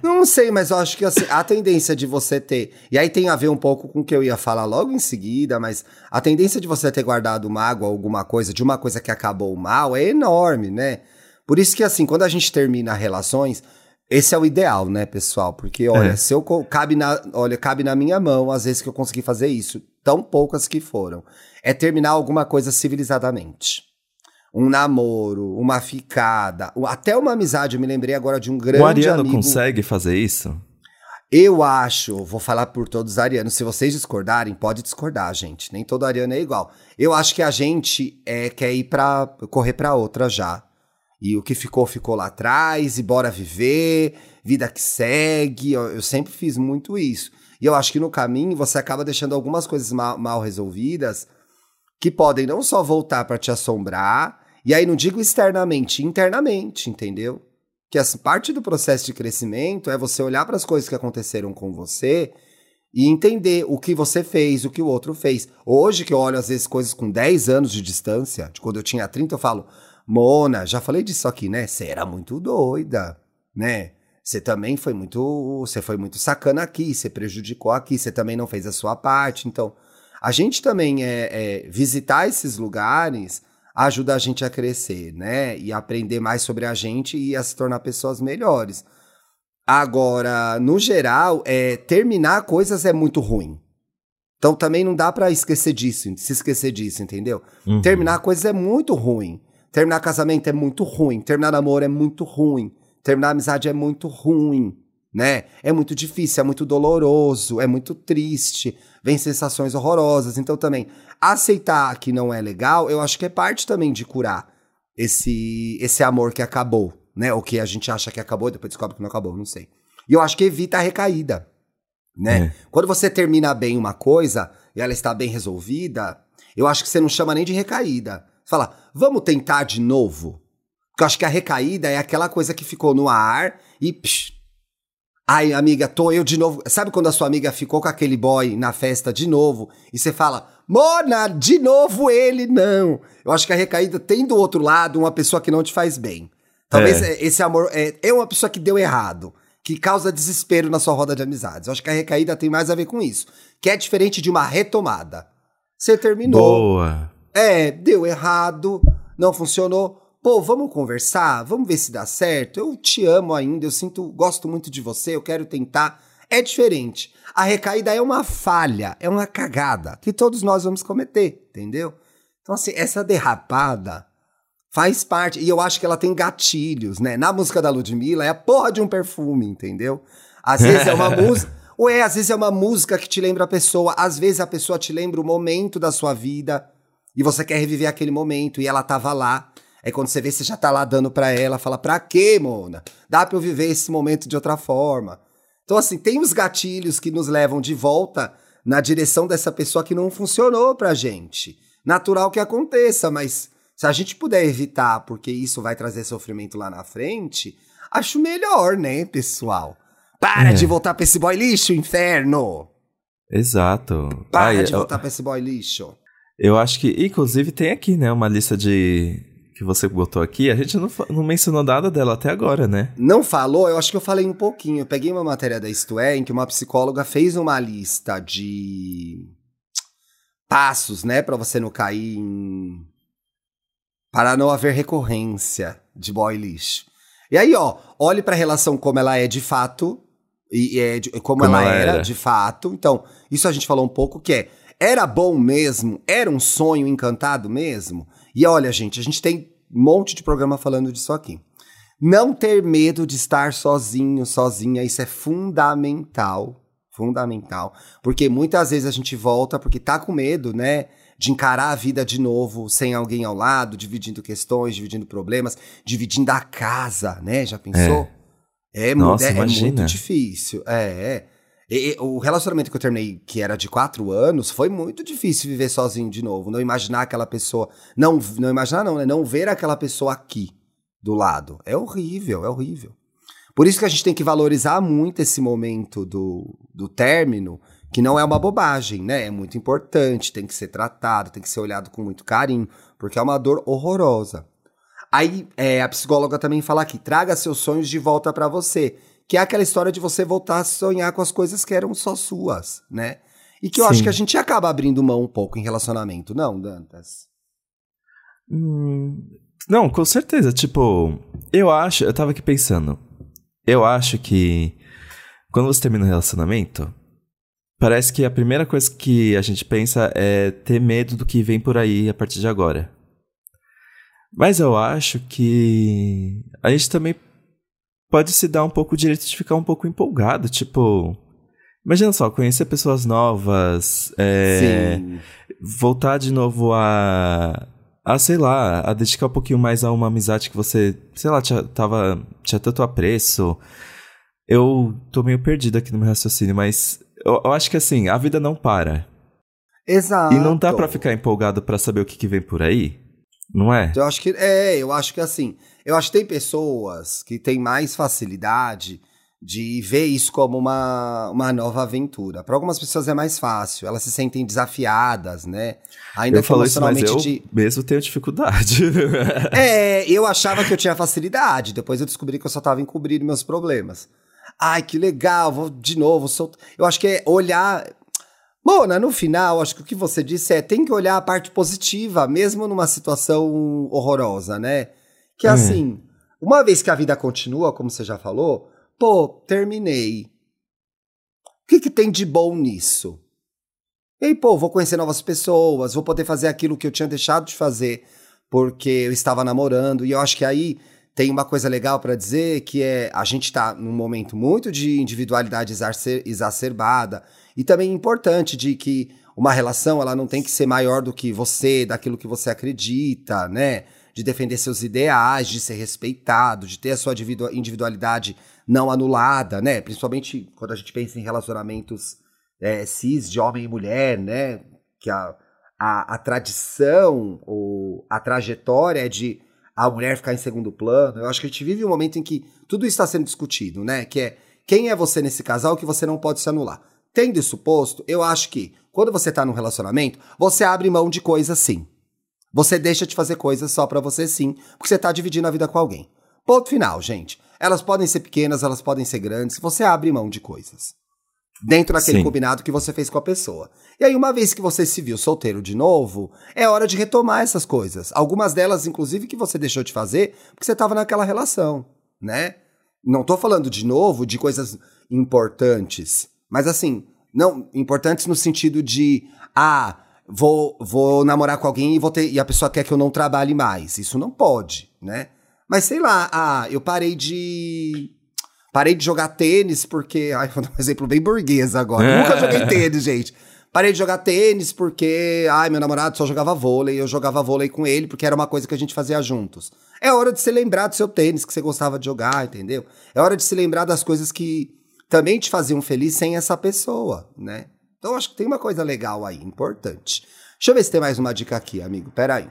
Não sei, mas eu acho que assim, a tendência de você ter. E aí tem a ver um pouco com o que eu ia falar logo em seguida, mas a tendência de você ter guardado mágoa, alguma coisa, de uma coisa que acabou mal, é enorme, né? Por isso que, assim, quando a gente termina relações, esse é o ideal, né, pessoal? Porque, olha, é. se eu cabe na, olha, cabe na minha mão, às vezes que eu consegui fazer isso, tão poucas que foram, é terminar alguma coisa civilizadamente. Um namoro, uma ficada, até uma amizade. Eu me lembrei agora de um grande o Ariano amigo. consegue fazer isso? Eu acho, vou falar por todos os arianos, se vocês discordarem, pode discordar, gente. Nem todo ariano é igual. Eu acho que a gente é, quer ir para correr para outra já. E o que ficou, ficou lá atrás, e bora viver, vida que segue. Eu, eu sempre fiz muito isso. E eu acho que no caminho você acaba deixando algumas coisas mal, mal resolvidas que podem não só voltar para te assombrar, e aí não digo externamente, internamente, entendeu? Que essa parte do processo de crescimento é você olhar para as coisas que aconteceram com você e entender o que você fez, o que o outro fez. Hoje que eu olho às vezes coisas com 10 anos de distância, de quando eu tinha 30, eu falo: Mona, já falei disso aqui, né? Você era muito doida. né? Você também foi muito, você foi muito sacana aqui, você prejudicou aqui, você também não fez a sua parte. Então, a gente também é, é visitar esses lugares ajuda a gente a crescer, né? E aprender mais sobre a gente e a se tornar pessoas melhores. Agora, no geral, é, terminar coisas é muito ruim. Então também não dá para esquecer disso, se esquecer disso, entendeu? Uhum. Terminar coisas é muito ruim. Terminar casamento é muito ruim. Terminar namoro é muito ruim. Terminar amizade é muito ruim, né? É muito difícil, é muito doloroso, é muito triste. Vem sensações horrorosas. Então também aceitar que não é legal, eu acho que é parte também de curar esse esse amor que acabou, né? O que a gente acha que acabou, depois descobre que não acabou, não sei. E eu acho que evita a recaída né? É. Quando você termina bem uma coisa e ela está bem resolvida, eu acho que você não chama nem de recaída. Fala, vamos tentar de novo? Porque eu acho que a recaída é aquela coisa que ficou no ar e. Psh, Ai, amiga, tô eu de novo. Sabe quando a sua amiga ficou com aquele boy na festa de novo e você fala, Mona, de novo ele não. Eu acho que a recaída tem do outro lado uma pessoa que não te faz bem. Talvez é. esse amor é, é uma pessoa que deu errado que causa desespero na sua roda de amizades. Eu acho que a recaída tem mais a ver com isso. Que é diferente de uma retomada. Você terminou. Boa. É, deu errado, não funcionou. Pô, vamos conversar, vamos ver se dá certo. Eu te amo ainda, eu sinto, gosto muito de você, eu quero tentar. É diferente. A recaída é uma falha, é uma cagada que todos nós vamos cometer, entendeu? Então, assim, essa derrapada Faz parte. E eu acho que ela tem gatilhos, né? Na música da Ludmilla é a porra de um perfume, entendeu? Às vezes é uma música. Ou é, às vezes é uma música que te lembra a pessoa, às vezes a pessoa te lembra o momento da sua vida e você quer reviver aquele momento e ela tava lá. Aí quando você vê, você já tá lá dando pra ela, fala, pra quê, Mona? Dá pra eu viver esse momento de outra forma. Então, assim, tem os gatilhos que nos levam de volta na direção dessa pessoa que não funcionou pra gente. Natural que aconteça, mas se a gente puder evitar, porque isso vai trazer sofrimento lá na frente, acho melhor, né, pessoal? Para é. de voltar pra esse boy lixo, inferno! Exato. Para Ai, de eu, voltar pra esse boy lixo. Eu acho que, inclusive, tem aqui, né, uma lista de. que você botou aqui. A gente não, não mencionou nada dela até agora, né? Não falou? Eu acho que eu falei um pouquinho. Eu peguei uma matéria da Isto É, em que uma psicóloga fez uma lista de passos, né, para você não cair em para não haver recorrência de boy lixo. E aí, ó, olhe para a relação como ela é de fato e, é de, como, como, ela, ela era, era de fato. Então, isso a gente falou um pouco que é era bom mesmo? Era um sonho encantado mesmo? E olha, gente, a gente tem um monte de programa falando disso aqui. Não ter medo de estar sozinho, sozinha, isso é fundamental. Fundamental. Porque muitas vezes a gente volta porque tá com medo, né? de encarar a vida de novo sem alguém ao lado, dividindo questões, dividindo problemas, dividindo a casa, né? Já pensou? É, é, Nossa, é, é muito difícil. É, é. E, o relacionamento que eu terminei, que era de quatro anos, foi muito difícil viver sozinho de novo. Não imaginar aquela pessoa. Não, não imaginar, não, né? Não ver aquela pessoa aqui do lado. É horrível, é horrível. Por isso que a gente tem que valorizar muito esse momento do, do término que não é uma bobagem, né? É muito importante, tem que ser tratado, tem que ser olhado com muito carinho, porque é uma dor horrorosa. Aí é, a psicóloga também fala aqui: traga seus sonhos de volta para você, que é aquela história de você voltar a sonhar com as coisas que eram só suas, né? E que eu Sim. acho que a gente acaba abrindo mão um pouco em relacionamento, não, Dantas? Hum, não, com certeza. Tipo, eu acho, eu tava aqui pensando, eu acho que quando você termina um relacionamento, Parece que a primeira coisa que a gente pensa é ter medo do que vem por aí a partir de agora. Mas eu acho que a gente também pode se dar um pouco o direito de ficar um pouco empolgado. Tipo, imagina só, conhecer pessoas novas, é, voltar de novo a, a, sei lá, a dedicar um pouquinho mais a uma amizade que você, sei lá, tinha, tava, tinha tanto apreço. Eu tô meio perdido aqui no meu raciocínio, mas eu, eu, acho que assim, a vida não para. Exato. E não dá para ficar empolgado para saber o que, que vem por aí, não é? Eu acho que é, eu acho que assim, eu acho que tem pessoas que têm mais facilidade de ver isso como uma, uma nova aventura. Para algumas pessoas é mais fácil, elas se sentem desafiadas, né? Ainda eu que emocionalmente isso, mas eu de... mesmo tenho dificuldade. é, eu achava que eu tinha facilidade, depois eu descobri que eu só estava encobrindo meus problemas. Ai, que legal, vou de novo, solto. Eu acho que é olhar. Mona, no final, acho que o que você disse é tem que olhar a parte positiva, mesmo numa situação horrorosa, né? Que é hum. assim, uma vez que a vida continua, como você já falou, Pô, terminei. O que, que tem de bom nisso? E aí, pô, vou conhecer novas pessoas, vou poder fazer aquilo que eu tinha deixado de fazer porque eu estava namorando. E eu acho que aí tem uma coisa legal para dizer que é a gente está num momento muito de individualidade exacerbada e também importante de que uma relação ela não tem que ser maior do que você, daquilo que você acredita, né? De defender seus ideais, de ser respeitado, de ter a sua individualidade não anulada, né? Principalmente quando a gente pensa em relacionamentos é, cis de homem e mulher, né? Que a, a, a tradição ou a trajetória é de a mulher ficar em segundo plano. Eu acho que a gente vive um momento em que tudo isso está sendo discutido, né? Que é quem é você nesse casal que você não pode se anular. Tendo isso posto, eu acho que quando você está num relacionamento, você abre mão de coisas sim. Você deixa de fazer coisas só para você sim, porque você tá dividindo a vida com alguém. Ponto final, gente. Elas podem ser pequenas, elas podem ser grandes, você abre mão de coisas. Dentro daquele Sim. combinado que você fez com a pessoa. E aí, uma vez que você se viu solteiro de novo, é hora de retomar essas coisas. Algumas delas, inclusive, que você deixou de fazer porque você estava naquela relação, né? Não tô falando de novo de coisas importantes, mas assim, não importantes no sentido de ah, vou, vou namorar com alguém e vou ter e a pessoa quer que eu não trabalhe mais. Isso não pode, né? Mas sei lá, ah, eu parei de. Parei de jogar tênis porque. Ai, vou dar um exemplo bem burguês agora. É. Nunca joguei tênis, gente. Parei de jogar tênis porque, ai, meu namorado só jogava vôlei, eu jogava vôlei com ele porque era uma coisa que a gente fazia juntos. É hora de se lembrar do seu tênis que você gostava de jogar, entendeu? É hora de se lembrar das coisas que também te faziam feliz sem essa pessoa, né? Então acho que tem uma coisa legal aí, importante. Deixa eu ver se tem mais uma dica aqui, amigo. Pera aí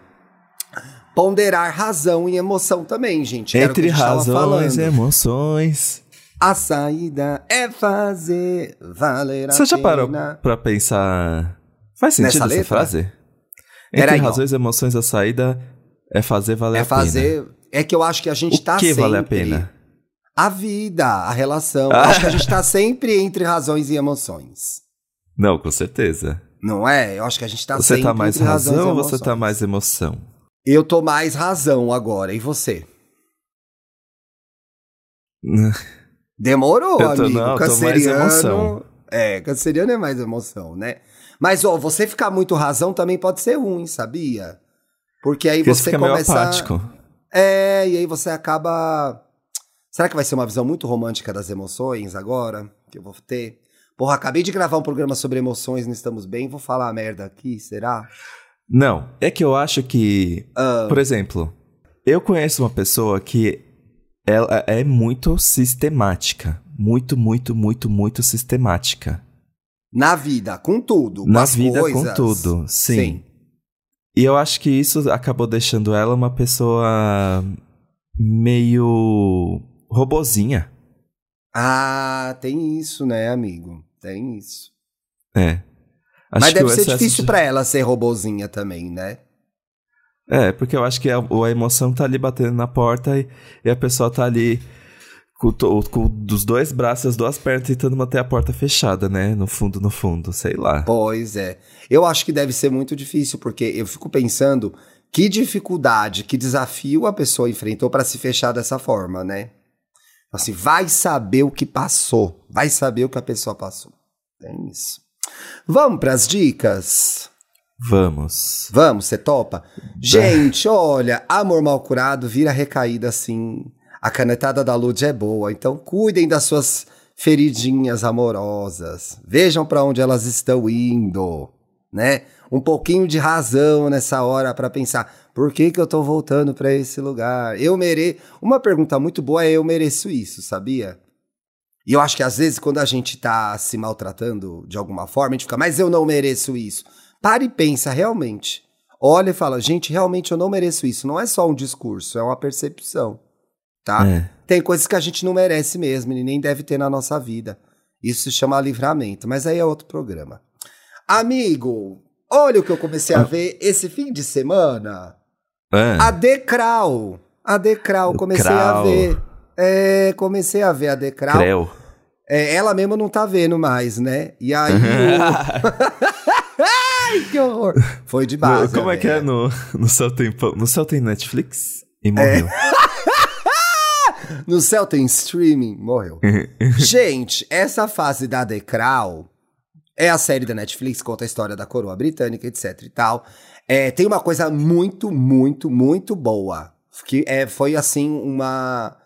ponderar razão e emoção também, gente. Entre razões e emoções. A saída é fazer valer a Você já parou pra pensar... Faz sentido Nessa essa letra? frase? Entre razões e emoções, a saída é fazer valer é a fazer... pena. É que eu acho que a gente o tá que sempre... vale a pena? A vida, a relação. Ah. Acho que a gente tá sempre entre razões e emoções. Não, com certeza. Não é? Eu acho que a gente tá você sempre tá mais entre razão ou você tá mais emoção? Eu tô mais razão agora, e você? Demorou, tô, amigo. Não, canceriano. É, canceriano é mais emoção, né? Mas, ó, você ficar muito razão também pode ser ruim, sabia? Porque aí Porque você fica começa. Meio apático. É, e aí você acaba. Será que vai ser uma visão muito romântica das emoções agora? Que eu vou ter? Porra, acabei de gravar um programa sobre emoções, não estamos bem, vou falar merda aqui, será? Não, é que eu acho que, uh. por exemplo, eu conheço uma pessoa que ela é muito sistemática, muito, muito, muito, muito sistemática. Na vida, com tudo. Na vida, coisas. com tudo, sim. sim. E eu acho que isso acabou deixando ela uma pessoa meio robozinha. Ah, tem isso, né, amigo? Tem isso. É. Acho Mas deve ser difícil para ela ser robozinha também, né? É, porque eu acho que a, a emoção tá ali batendo na porta e, e a pessoa tá ali com, com dos dois braços, as duas pernas, tentando manter a porta fechada, né? No fundo, no fundo, sei lá. Pois é. Eu acho que deve ser muito difícil, porque eu fico pensando que dificuldade, que desafio a pessoa enfrentou para se fechar dessa forma, né? Assim, vai saber o que passou, vai saber o que a pessoa passou. Tem isso. Vamos para as dicas? Vamos. Vamos, você topa? Gente, olha, amor mal curado vira recaída assim. A canetada da Lud é boa, então cuidem das suas feridinhas amorosas. Vejam para onde elas estão indo, né? Um pouquinho de razão nessa hora para pensar, por que que eu tô voltando para esse lugar? Eu mereço. Uma pergunta muito boa é eu mereço isso, sabia? E eu acho que às vezes, quando a gente tá se maltratando de alguma forma, a gente fica, mas eu não mereço isso. Para e pensa realmente. Olha e fala, gente, realmente eu não mereço isso. Não é só um discurso, é uma percepção. tá? É. Tem coisas que a gente não merece mesmo e nem deve ter na nossa vida. Isso se chama livramento, mas aí é outro programa. Amigo, olha o que eu comecei a ah. ver esse fim de semana. É. A Decral. A Decral, comecei Crau. a ver. É, comecei a ver a Decral. Creu. É, ela mesma não tá vendo mais, né? E aí. Ai, que horror! Foi de base. Como é que é no, no céu tem No céu tem Netflix e morreu. É. no céu tem streaming, morreu. Gente, essa fase da Decral é a série da Netflix, conta a história da coroa britânica, etc e tal. É, tem uma coisa muito, muito, muito boa. Que é, foi, assim, uma,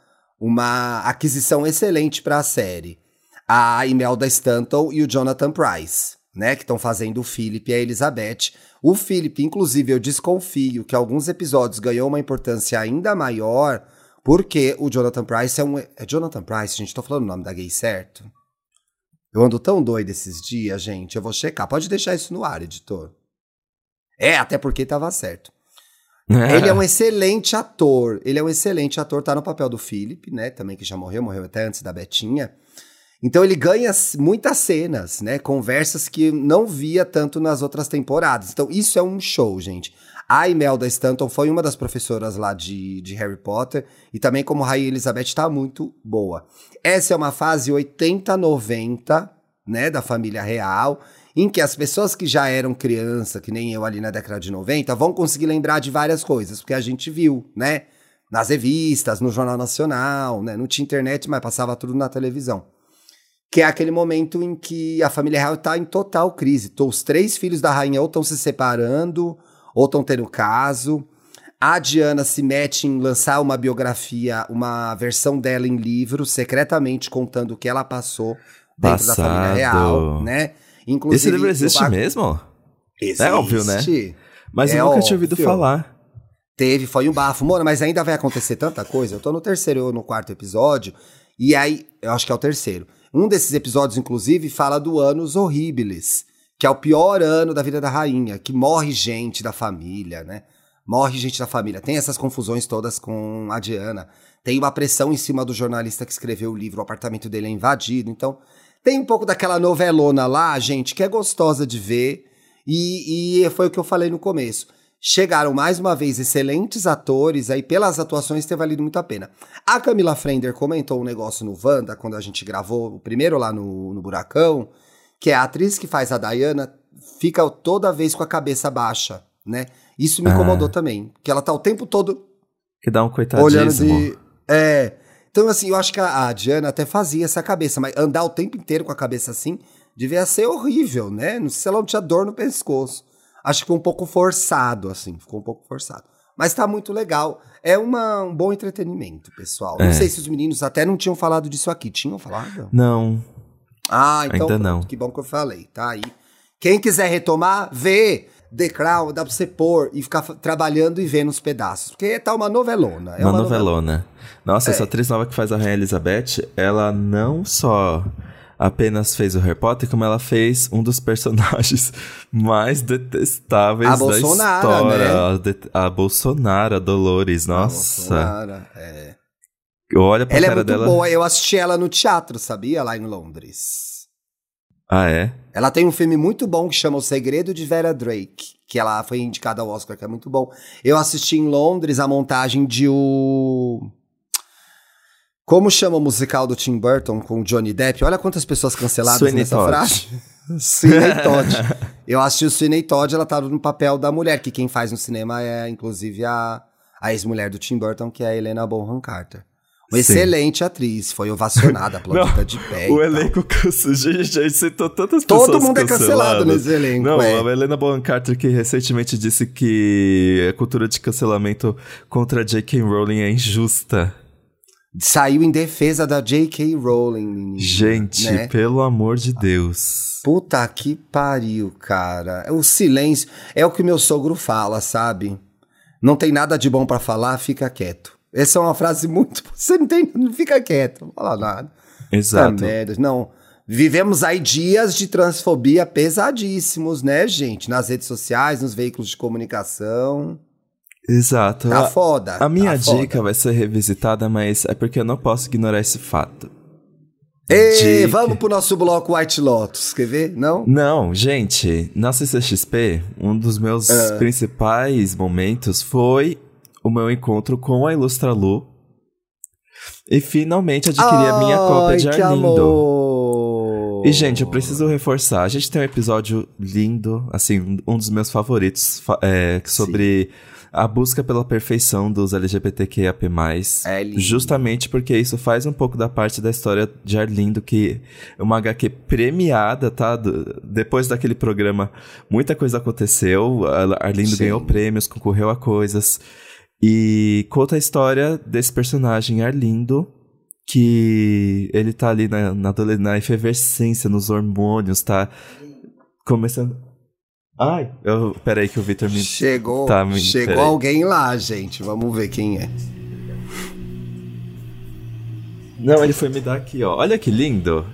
uma aquisição excelente para a série. A Imelda Stanton e o Jonathan Price, né? Que estão fazendo o Philip e a Elizabeth. O Philip, inclusive, eu desconfio que alguns episódios ganhou uma importância ainda maior porque o Jonathan Price é um. É Jonathan Price, gente, tô falando o nome da gay certo? Eu ando tão doido esses dias, gente. Eu vou checar. Pode deixar isso no ar, editor. É, até porque tava certo. Ele é um excelente ator. Ele é um excelente ator. Tá no papel do Philip, né? Também que já morreu, morreu até antes da Betinha. Então ele ganha muitas cenas, né? Conversas que não via tanto nas outras temporadas. Então isso é um show, gente. A Imelda Stanton foi uma das professoras lá de, de Harry Potter e também como Rainha Elizabeth está muito boa. Essa é uma fase 80-90, né, da família real, em que as pessoas que já eram criança, que nem eu ali na década de 90, vão conseguir lembrar de várias coisas, porque a gente viu, né, nas revistas, no Jornal Nacional, né, não tinha internet, mas passava tudo na televisão que é aquele momento em que a família real está em total crise. Os três filhos da rainha ou estão se separando, ou estão tendo caso. A Diana se mete em lançar uma biografia, uma versão dela em livro, secretamente contando o que ela passou dentro Passado. da família real, né? Inclusive, Esse livro existe mesmo? Existe. É óbvio, né? Mas é eu nunca óbvio. tinha ouvido falar. Teve, foi um bafo. Mano, mas ainda vai acontecer tanta coisa. Eu tô no terceiro ou no quarto episódio. E aí, eu acho que é o terceiro. Um desses episódios, inclusive, fala do Anos Horribilis que é o pior ano da vida da rainha, que morre gente da família, né? Morre gente da família. Tem essas confusões todas com a Diana. Tem uma pressão em cima do jornalista que escreveu o livro, o apartamento dele é invadido. Então, tem um pouco daquela novelona lá, gente, que é gostosa de ver. E, e foi o que eu falei no começo. Chegaram mais uma vez excelentes atores, aí pelas atuações ter valido muito a pena. A Camila Frender comentou um negócio no Wanda, quando a gente gravou o primeiro lá no, no Buracão, que é a atriz que faz a Diana, fica toda vez com a cabeça baixa, né? Isso me incomodou ah. também, que ela tá o tempo todo que dá um coitadismo. Olhando de é. Então assim, eu acho que a, a Diana até fazia essa cabeça, mas andar o tempo inteiro com a cabeça assim devia ser horrível, né? Não sei se ela não tinha dor no pescoço. Acho que ficou um pouco forçado assim, ficou um pouco forçado. Mas tá muito legal. É uma, um bom entretenimento, pessoal. É. Não sei se os meninos até não tinham falado disso aqui. Tinham falado? Não. Ah, então Ainda não. que bom que eu falei, tá aí. Quem quiser retomar, vê The Crown, dá pra você pôr e ficar trabalhando e vendo os pedaços. Porque tá uma novelona. É uma, uma novelona. novelona. Nossa, é. essa atriz nova que faz a Rainha Elizabeth, ela não só apenas fez o Harry Potter, como ela fez um dos personagens mais detestáveis a da Bolsonaro, história. Né? A, Bolsonaro, a Dolores, nossa. A Bolsonaro, é. Olha pra ela é cara é muito dela. boa. Eu assisti ela no teatro, sabia? Lá em Londres. Ah, é? Ela tem um filme muito bom que chama O Segredo de Vera Drake, que ela foi indicada ao Oscar, que é muito bom. Eu assisti em Londres a montagem de o. Como chama o musical do Tim Burton com o Johnny Depp? Olha quantas pessoas canceladas Sweeney nessa Todd. frase. Sweeney Todd. Eu assisti o Sweeney Todd, ela tá no papel da mulher, que quem faz no cinema é, inclusive, a, a ex-mulher do Tim Burton, que é a Helena Bonham Carter. Uma excelente atriz, foi ovacionada, aplaudida de pé. O elenco cancelou. Gente, a gente citou tantas Todo pessoas. Todo mundo é cancelado nesse elenco. Não, é. a Helena Bonham Carter, que recentemente disse que a cultura de cancelamento contra J.K. Rowling é injusta. Saiu em defesa da J.K. Rowling. Gente, né? pelo amor de Deus. Puta que pariu, cara. O silêncio é o que meu sogro fala, sabe? Não tem nada de bom para falar, fica quieto. Essa é uma frase muito. Você não tem. Não fica quieto, não fala nada. Exato. merda. Não. Vivemos aí dias de transfobia pesadíssimos, né, gente? Nas redes sociais, nos veículos de comunicação. Exato. Tá foda. A minha tá dica foda. vai ser revisitada, mas é porque eu não posso ignorar esse fato. Ei, Dica. vamos pro nosso bloco White Lotus, quer ver? Não? Não, gente, na CCXP, um dos meus Ah. principais momentos foi o meu encontro com a Ilustra Lu. E finalmente adquiri a minha cópia de Arlindo. E, gente, eu preciso reforçar. A gente tem um episódio lindo, assim, um dos meus favoritos, fa- é, sobre a busca pela perfeição dos LGBTQIAP+. É lindo. Justamente porque isso faz um pouco da parte da história de Arlindo, que é uma HQ premiada, tá? Depois daquele programa, muita coisa aconteceu. Arlindo Sim. ganhou prêmios, concorreu a coisas. E conta a história desse personagem Arlindo, que ele tá ali na, na, na efervescência, nos hormônios, tá começando. Ai, eu, peraí que o Victor me. Chegou, Tá, me- chegou peraí. alguém lá, gente. Vamos ver quem é. Não, ele foi me dar aqui, ó. Olha que lindo.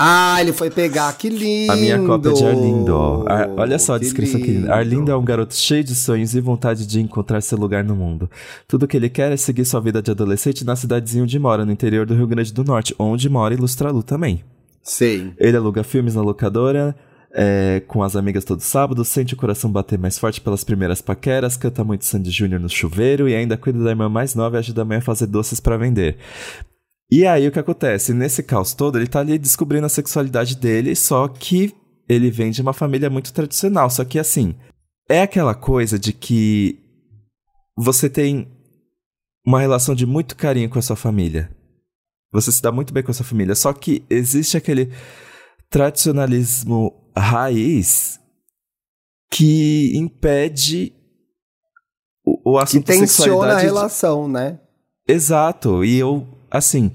Ah, ele foi pegar, que lindo! A minha cópia de Arlindo, ó. Ar- olha só a Que descrição aqui. lindo. Arlindo é um garoto cheio de sonhos e vontade de encontrar seu lugar no mundo. Tudo que ele quer é seguir sua vida de adolescente na cidadezinha onde mora, no interior do Rio Grande do Norte, onde mora Ilustralu também. Sim. Ele aluga filmes na locadora, é, com as amigas todo sábado, sente o coração bater mais forte pelas primeiras paqueras, canta muito Sandy Júnior no chuveiro e ainda cuida da irmã mais nova e ajuda a mãe a fazer doces pra vender. E aí o que acontece? Nesse caos todo, ele tá ali descobrindo a sexualidade dele, só que ele vem de uma família muito tradicional. Só que assim, é aquela coisa de que você tem uma relação de muito carinho com a sua família. Você se dá muito bem com a sua família. Só que existe aquele tradicionalismo raiz que impede o, o Que assunto tensiona a relação, né? Exato. E eu, assim,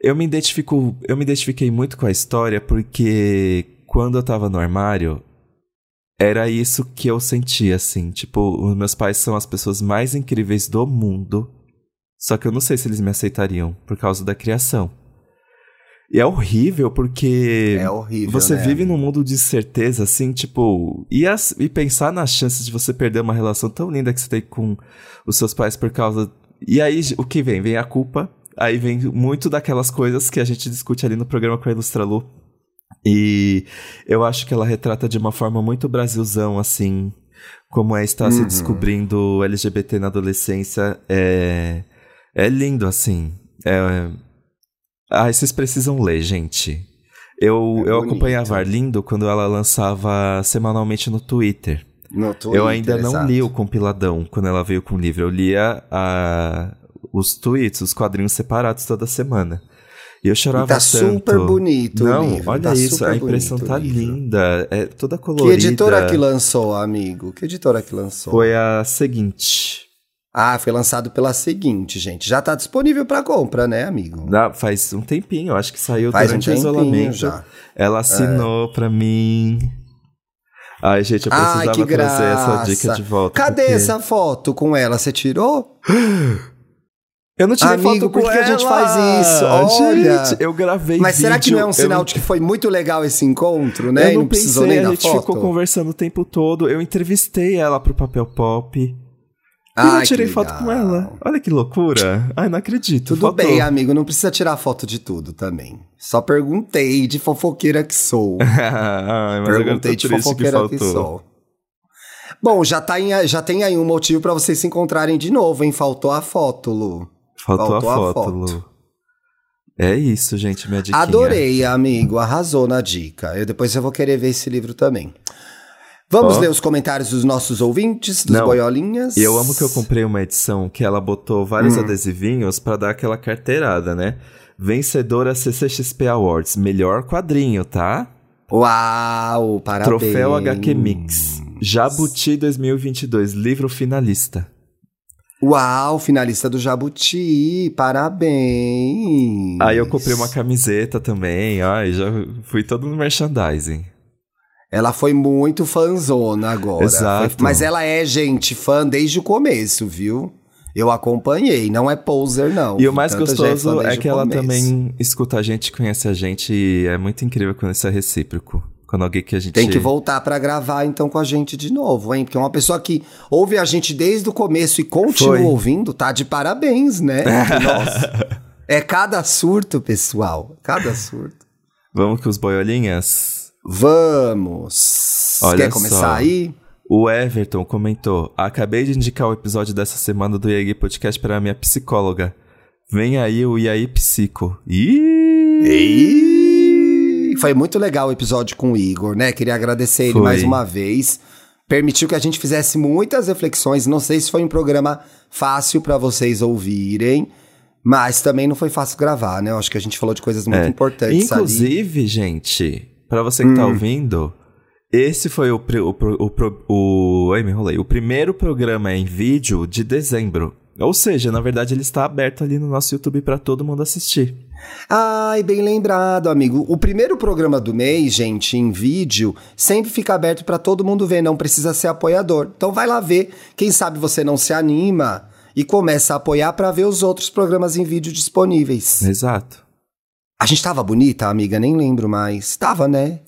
eu me identifico, eu me identifiquei muito com a história porque quando eu tava no armário, era isso que eu sentia, assim. Tipo, os meus pais são as pessoas mais incríveis do mundo. Só que eu não sei se eles me aceitariam por causa da criação. E é horrível porque É horrível, você né? vive num mundo de certeza, assim, tipo, e, as- e pensar nas chances de você perder uma relação tão linda que você tem com os seus pais por causa. E aí, o que vem? Vem a culpa, aí vem muito daquelas coisas que a gente discute ali no programa com a Ilustralu. E eu acho que ela retrata de uma forma muito Brasilzão, assim, como é estar se Uhum. descobrindo LGBT na adolescência. É, é lindo, assim. É, ah, vocês precisam ler, gente. Eu, É eu acompanhava a Arlindo quando ela lançava semanalmente no Twitter. No Twitter, eu ainda não li o compiladão quando ela veio com o livro. Eu lia a- os tweets, os quadrinhos separados toda semana. E eu chorava E tá tanto. super bonito o Não, livro, olha tá isso, a impressão tá o linda. É toda Que colorida. editora que lançou, amigo? Que editora que lançou? Foi a seguinte. Ah, foi lançado pela seguinte, gente. Já tá disponível pra compra, né, amigo? Dá- faz um tempinho, eu acho que saiu Faz um durante o tempinho isolamento. já. Ela assinou pra mim. Ai, gente, eu precisava Ai, que trazer essa dica de volta. Cadê porque- essa foto com ela? Você tirou? Eu não tirei Amigo, foto com por que que a gente ela. faz isso? Olha. Gente, eu gravei Mas será que vídeo, não é um sinal não- de que foi muito legal esse encontro, né? Eu e não, não precisou pensei, nem a gente foto? ficou conversando o tempo todo. Eu entrevistei ela pro papel pop. E Ai, eu tirei que foto com ela. Olha que loucura. Ai, não acredito. Tudo Faltou. bem, amigo, não precisa tirar foto de tudo também. Só perguntei de fofoqueira que sou. Ai, Perguntei de triste que fofoqueira que, faltou. sou. Bom, já, tá em- já tem aí um motivo pra vocês se encontrarem de novo, hein? Faltou a foto, Lu. Faltou, Faltou a a foto, foto. Lu. É isso, gente, minha dica. Adorei, amigo. Arrasou na dica. Eu depois eu vou querer ver esse livro também. Vamos Ó. ler os comentários dos nossos ouvintes, dos Não. boiolinhas. E eu amo que eu comprei uma edição que ela botou vários Hum. adesivinhos pra dar aquela carteirada, né? Vencedora CCXP Awards, melhor quadrinho, tá? Uau, parabéns. Troféu HQ Mix. Jabuti 2022, livro finalista. Uau, finalista do Jabuti, parabéns. Aí eu comprei uma camiseta também, ai, já fui todo no merchandising. Ela foi muito fanzona agora. Exato. Foi- mas ela é, gente, fã desde o começo, viu? Eu acompanhei, não é poser, não. E o mais Tanta já gostoso é desde que ela começo. também escuta a gente, conhece a gente e é muito incrível quando isso é recíproco. Quando alguém que a gente. Tem que voltar para gravar então com a gente de novo, hein? Porque uma pessoa que ouve a gente desde o começo e continua Foi. ouvindo, tá de parabéns, né? Nossa. é cada surto, pessoal. Cada surto. Vamos com os boiolinhas? Vamos! Olha Quer começar só. aí? O Everton comentou: Acabei de indicar o episódio dessa semana do IAG Podcast para a minha psicóloga. Vem aí o IAI Psico. Ih! Foi muito legal o episódio com o Igor, né? Queria agradecer ele foi. mais uma vez. Permitiu que a gente fizesse muitas reflexões. Não sei se foi um programa fácil para vocês ouvirem. Mas também não foi fácil gravar, né? Eu acho que a gente falou de coisas muito é. importantes Inclusive, ali. gente, para você que tá hum. tá ouvindo, esse foi o, o, o, o, o, ai, me enrolei, o primeiro programa em vídeo de dezembro. Ou seja, na verdade ele está aberto ali no nosso YouTube para todo mundo assistir. Ai, bem lembrado, amigo. O primeiro programa do mês, gente, em vídeo, sempre fica aberto para todo mundo ver, não precisa ser apoiador. Então vai lá ver, quem sabe você não se anima e começa a apoiar para ver os outros programas em vídeo disponíveis. Exato. A gente tava bonita, amiga, nem lembro mais. Tava, né?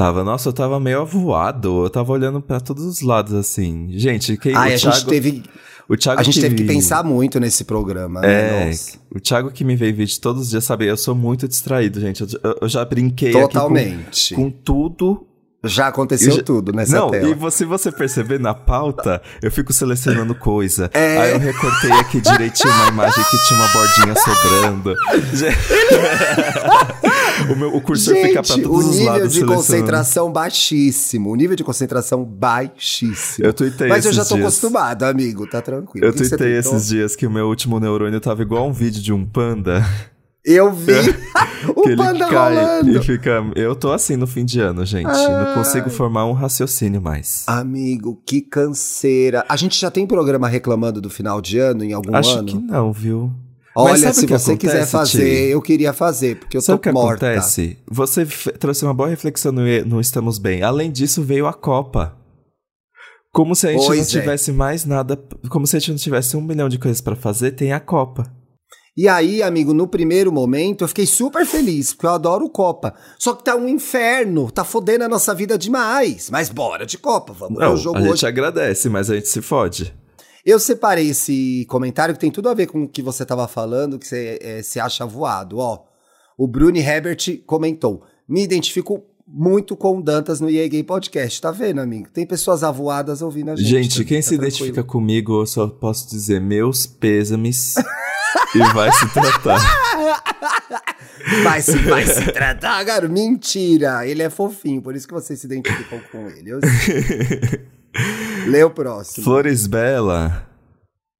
Tava, nossa, eu tava meio avoado. Eu tava olhando para todos os lados, assim. Gente, quem. Ai, a Thiago, gente teve. O Thiago a gente que teve que pensar muito nesse programa, né? É, nossa. o Thiago que me vê vídeo todos os dias sabe, eu sou muito distraído, gente. Eu, eu já brinquei Totalmente. Com, com tudo já aconteceu já... tudo nessa Não, tela. e se você, perceber na pauta, eu fico selecionando coisa. É... Aí eu recortei aqui direitinho uma imagem que tinha uma bordinha sobrando. o, meu, o cursor Gente, fica pra todos os lados. O nível de concentração baixíssimo. O nível de concentração baixíssimo. Eu tuitei Mas eu já tô dias. acostumado, amigo. Tá tranquilo. Eu tuitei esses dias que o meu último neurônio tava igual um vídeo de um panda. Eu vi o que panda ele cai rolando. E fica. Eu tô assim no fim de ano, gente. Ai. Não consigo formar um raciocínio mais. Amigo, que canseira. A gente já tem programa reclamando do final de ano em algum Acho ano? Acho que não, viu? Olha, se você acontece, quiser fazer, eu queria fazer, porque eu sabe tô o que morta. acontece? Você trouxe uma boa reflexão no, no Estamos Bem. Além disso, veio a Copa. Como se a gente pois não é. tivesse mais nada. Como se a gente não tivesse um milhão de coisas para fazer, tem a Copa. E aí, amigo, no primeiro momento eu fiquei super feliz, porque eu adoro Copa. Só que tá um inferno, tá fodendo a nossa vida demais. Mas bora de Copa, vamos Não, o jogo A gente hoje. agradece, mas a gente se fode. Eu separei esse comentário que tem tudo a ver com o que você tava falando, que você é, se acha voado. Ó, o Bruni Herbert comentou: Me identifico muito com o Dantas no EA Gay Podcast. Tá vendo, amigo? Tem pessoas avoadas ouvindo a gente. Gente, também, quem tá se tranquilo. identifica comigo, eu só posso dizer meus pêsames. e vai se tratar. Vai se, vai se tratar, cara. Mentira. Ele é fofinho, por isso que vocês se identificam com ele. Eu Lê o próximo. Flores Bela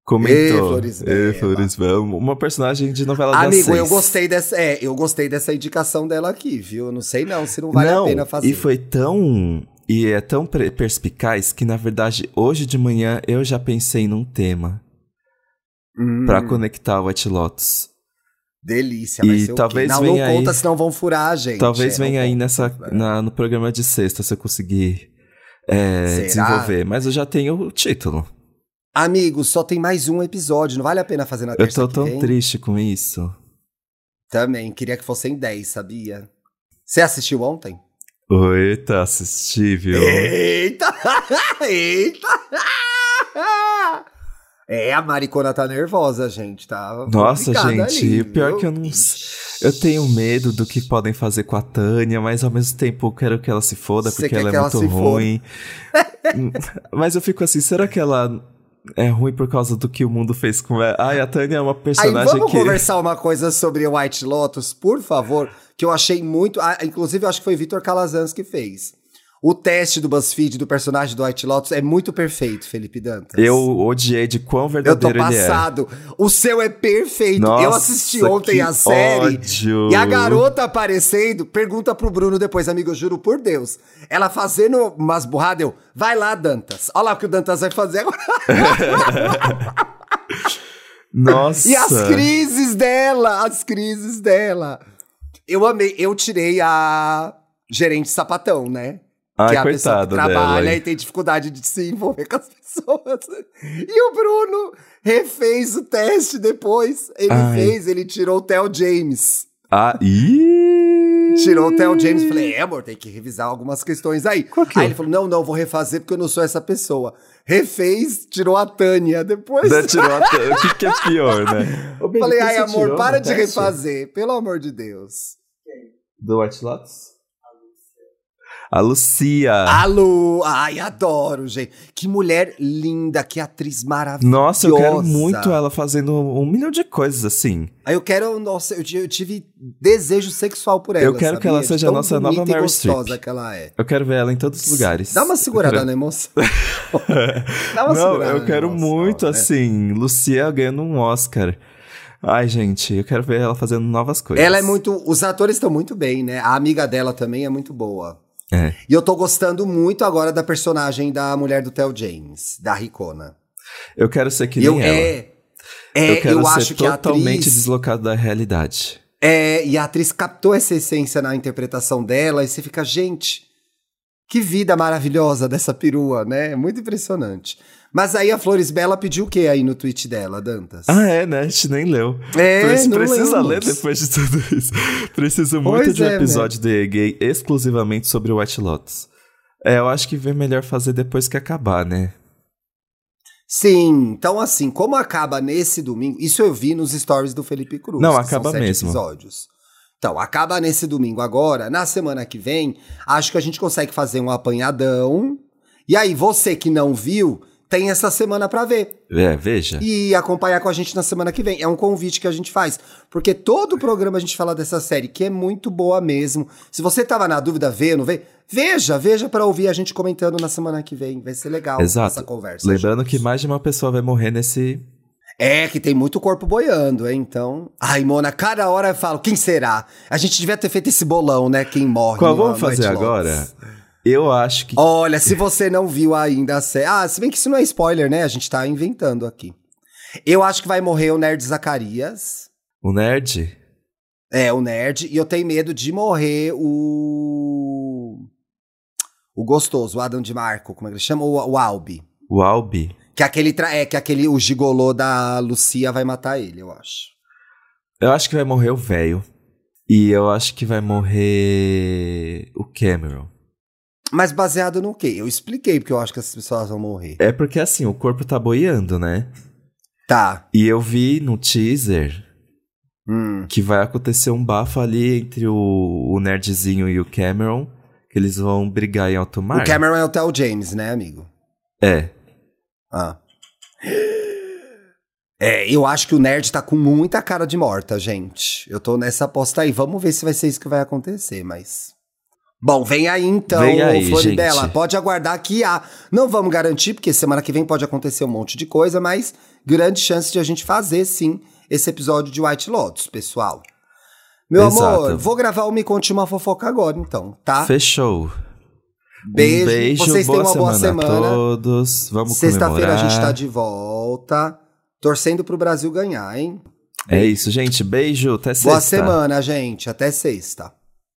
comentou. Ei, Flores Bela. Ei, Flores Bela. Uma personagem de novela Amigo, das seis. eu gostei dessa, é, eu gostei dessa indicação dela aqui, viu? Não sei não, se não vale não, a pena fazer. E foi tão e é tão perspicaz que na verdade hoje de manhã eu já pensei num tema hum. para conectar o White Lotus. Delícia, vai e ser talvez Não, não aí, conta, senão vão furar a gente. Talvez é, venha aí nessa, na, no programa de sexta, se eu conseguir é, desenvolver. Mas eu já tenho o título. Amigo, só tem mais um episódio, não vale a pena fazer na terça Eu tô tão vem? triste com isso. Também, queria que fossem 10, sabia? Você assistiu ontem? Eita, assisti, viu? Eita! Eita! É, a maricona tá nervosa, gente, tá? Nossa, gente, ali, pior que eu não. Eu tenho medo do que podem fazer com a Tânia, mas ao mesmo tempo eu quero que ela se foda, Você porque ela é muito ruim. mas eu fico assim, será que ela é ruim por causa do que o mundo fez com ela? Ai, a Tânia é uma personagem Aí, vamos que... conversar uma coisa sobre White Lotus, por favor, que eu achei muito... Ah, inclusive, eu acho que foi Vitor Calazans que fez. O teste do BuzzFeed do personagem do White Lotus é muito perfeito, Felipe Dantas. Eu odiei de quão verdadeiro ele é. Eu tô passado. O seu é perfeito. Nossa, eu assisti ontem a série. Ódio. E a garota aparecendo, pergunta pro Bruno depois, amigo, eu juro por Deus. Ela fazendo umas burradas, eu, vai lá, Dantas. Olha lá o que o Dantas vai fazer agora. Nossa. E as crises dela, as crises dela. Eu amei, eu tirei a gerente sapatão, né? Ai, que é a pessoa que trabalha dela, e tem dificuldade de se envolver com as pessoas. E o Bruno refez o teste depois. Ele Ai. fez, ele tirou o Theo James. Ah, ih! tirou o Theo James. Falei, é, amor, tem que revisar algumas questões aí. Que aí ele falou, não, não, vou refazer porque eu não sou essa pessoa. Refez, tirou a Tânia depois. Não, tirou a Tânia. O que, que é pior, né? Ô, Falei, ai, amor, para de teste? refazer, pelo amor de Deus. Do White Lotus? A Lucia. A Lu. Ai, adoro, gente. Que mulher linda, que atriz maravilhosa. Nossa, eu quero muito ela fazendo um milhão de coisas assim. Aí eu quero, nossa, eu tive desejo sexual por ela. Eu quero sabia? que ela seja a nossa nova Meryl Streep. que ela é. Eu quero ver ela em todos os lugares. Dá uma segurada quero... na emoção. Dá uma Não, eu quero emoção, muito né? assim, Lucia ganhando um Oscar. Ai, gente, eu quero ver ela fazendo novas coisas. Ela é muito. Os atores estão muito bem, né? A amiga dela também é muito boa. É. E eu tô gostando muito agora da personagem da mulher do Theo James, da Ricona. Eu quero ser que nem eu, ela. É, é, eu quero eu ser totalmente atriz, deslocado da realidade. É, e a atriz captou essa essência na interpretação dela, e você fica, gente, que vida maravilhosa dessa perua, né? É muito impressionante. Mas aí a Flores Bela pediu o que aí no tweet dela, Dantas? Ah, é, né? A gente nem leu. É, Prec não Precisa ler depois de tudo isso. Preciso muito pois de um é, episódio né? de gay exclusivamente sobre o White Lotus. É, eu acho que vem melhor fazer depois que acabar, né? Sim, então assim, como acaba nesse domingo, isso eu vi nos stories do Felipe Cruz. Não, acaba mesmo. episódios. Então, acaba nesse domingo agora. Na semana que vem, acho que a gente consegue fazer um apanhadão. E aí, você que não viu, tem essa semana para ver. É, veja. E acompanhar com a gente na semana que vem. É um convite que a gente faz. Porque todo programa a gente fala dessa série, que é muito boa mesmo. Se você tava na dúvida, vê, não vê? Veja, veja para ouvir a gente comentando na semana que vem. Vai ser legal Exato. essa conversa. Lembrando gente. que mais de uma pessoa vai morrer nesse. É, que tem muito corpo boiando, hein? Então. Ai, Mona, cada hora eu falo, quem será? A gente devia ter feito esse bolão, né? Quem morre. Qual vamos fazer agora? Eu acho que. Olha, se você não viu ainda a série. Ah, se bem que isso não é spoiler, né? A gente tá inventando aqui. Eu acho que vai morrer o Nerd Zacarias. O Nerd? É, o Nerd. E eu tenho medo de morrer o. O gostoso, o Adam de Marco, como é que ele chama? O, o Albi. O Albi? Que aquele. Tra... É, que aquele. O gigolô da Lucia vai matar ele, eu acho. Eu acho que vai morrer o velho. E eu acho que vai morrer o Cameron. Mas baseado no quê? Eu expliquei porque eu acho que essas pessoas vão morrer. É porque assim, o corpo tá boiando, né? Tá. E eu vi no teaser hum. que vai acontecer um bafo ali entre o, o nerdzinho e o Cameron, que eles vão brigar em alto mar. O Cameron é o Tel James, né, amigo? É. Ah. É, eu acho que o nerd tá com muita cara de morta, gente. Eu tô nessa aposta aí. Vamos ver se vai ser isso que vai acontecer, mas. Bom, vem aí então, vem aí, Floribela. Gente. Pode aguardar que há. Não vamos garantir, porque semana que vem pode acontecer um monte de coisa, mas grande chance de a gente fazer sim esse episódio de White Lotus, pessoal. Meu Exato. amor, vou gravar o Me Conte uma Fofoca agora, então, tá? Fechou. Beijo, um beijo vocês boa tenham uma boa semana. semana. A todos. Vamos Sexta-feira a gente tá de volta, torcendo pro Brasil ganhar, hein? É isso, gente. Beijo, até sexta. Boa semana, gente. Até sexta.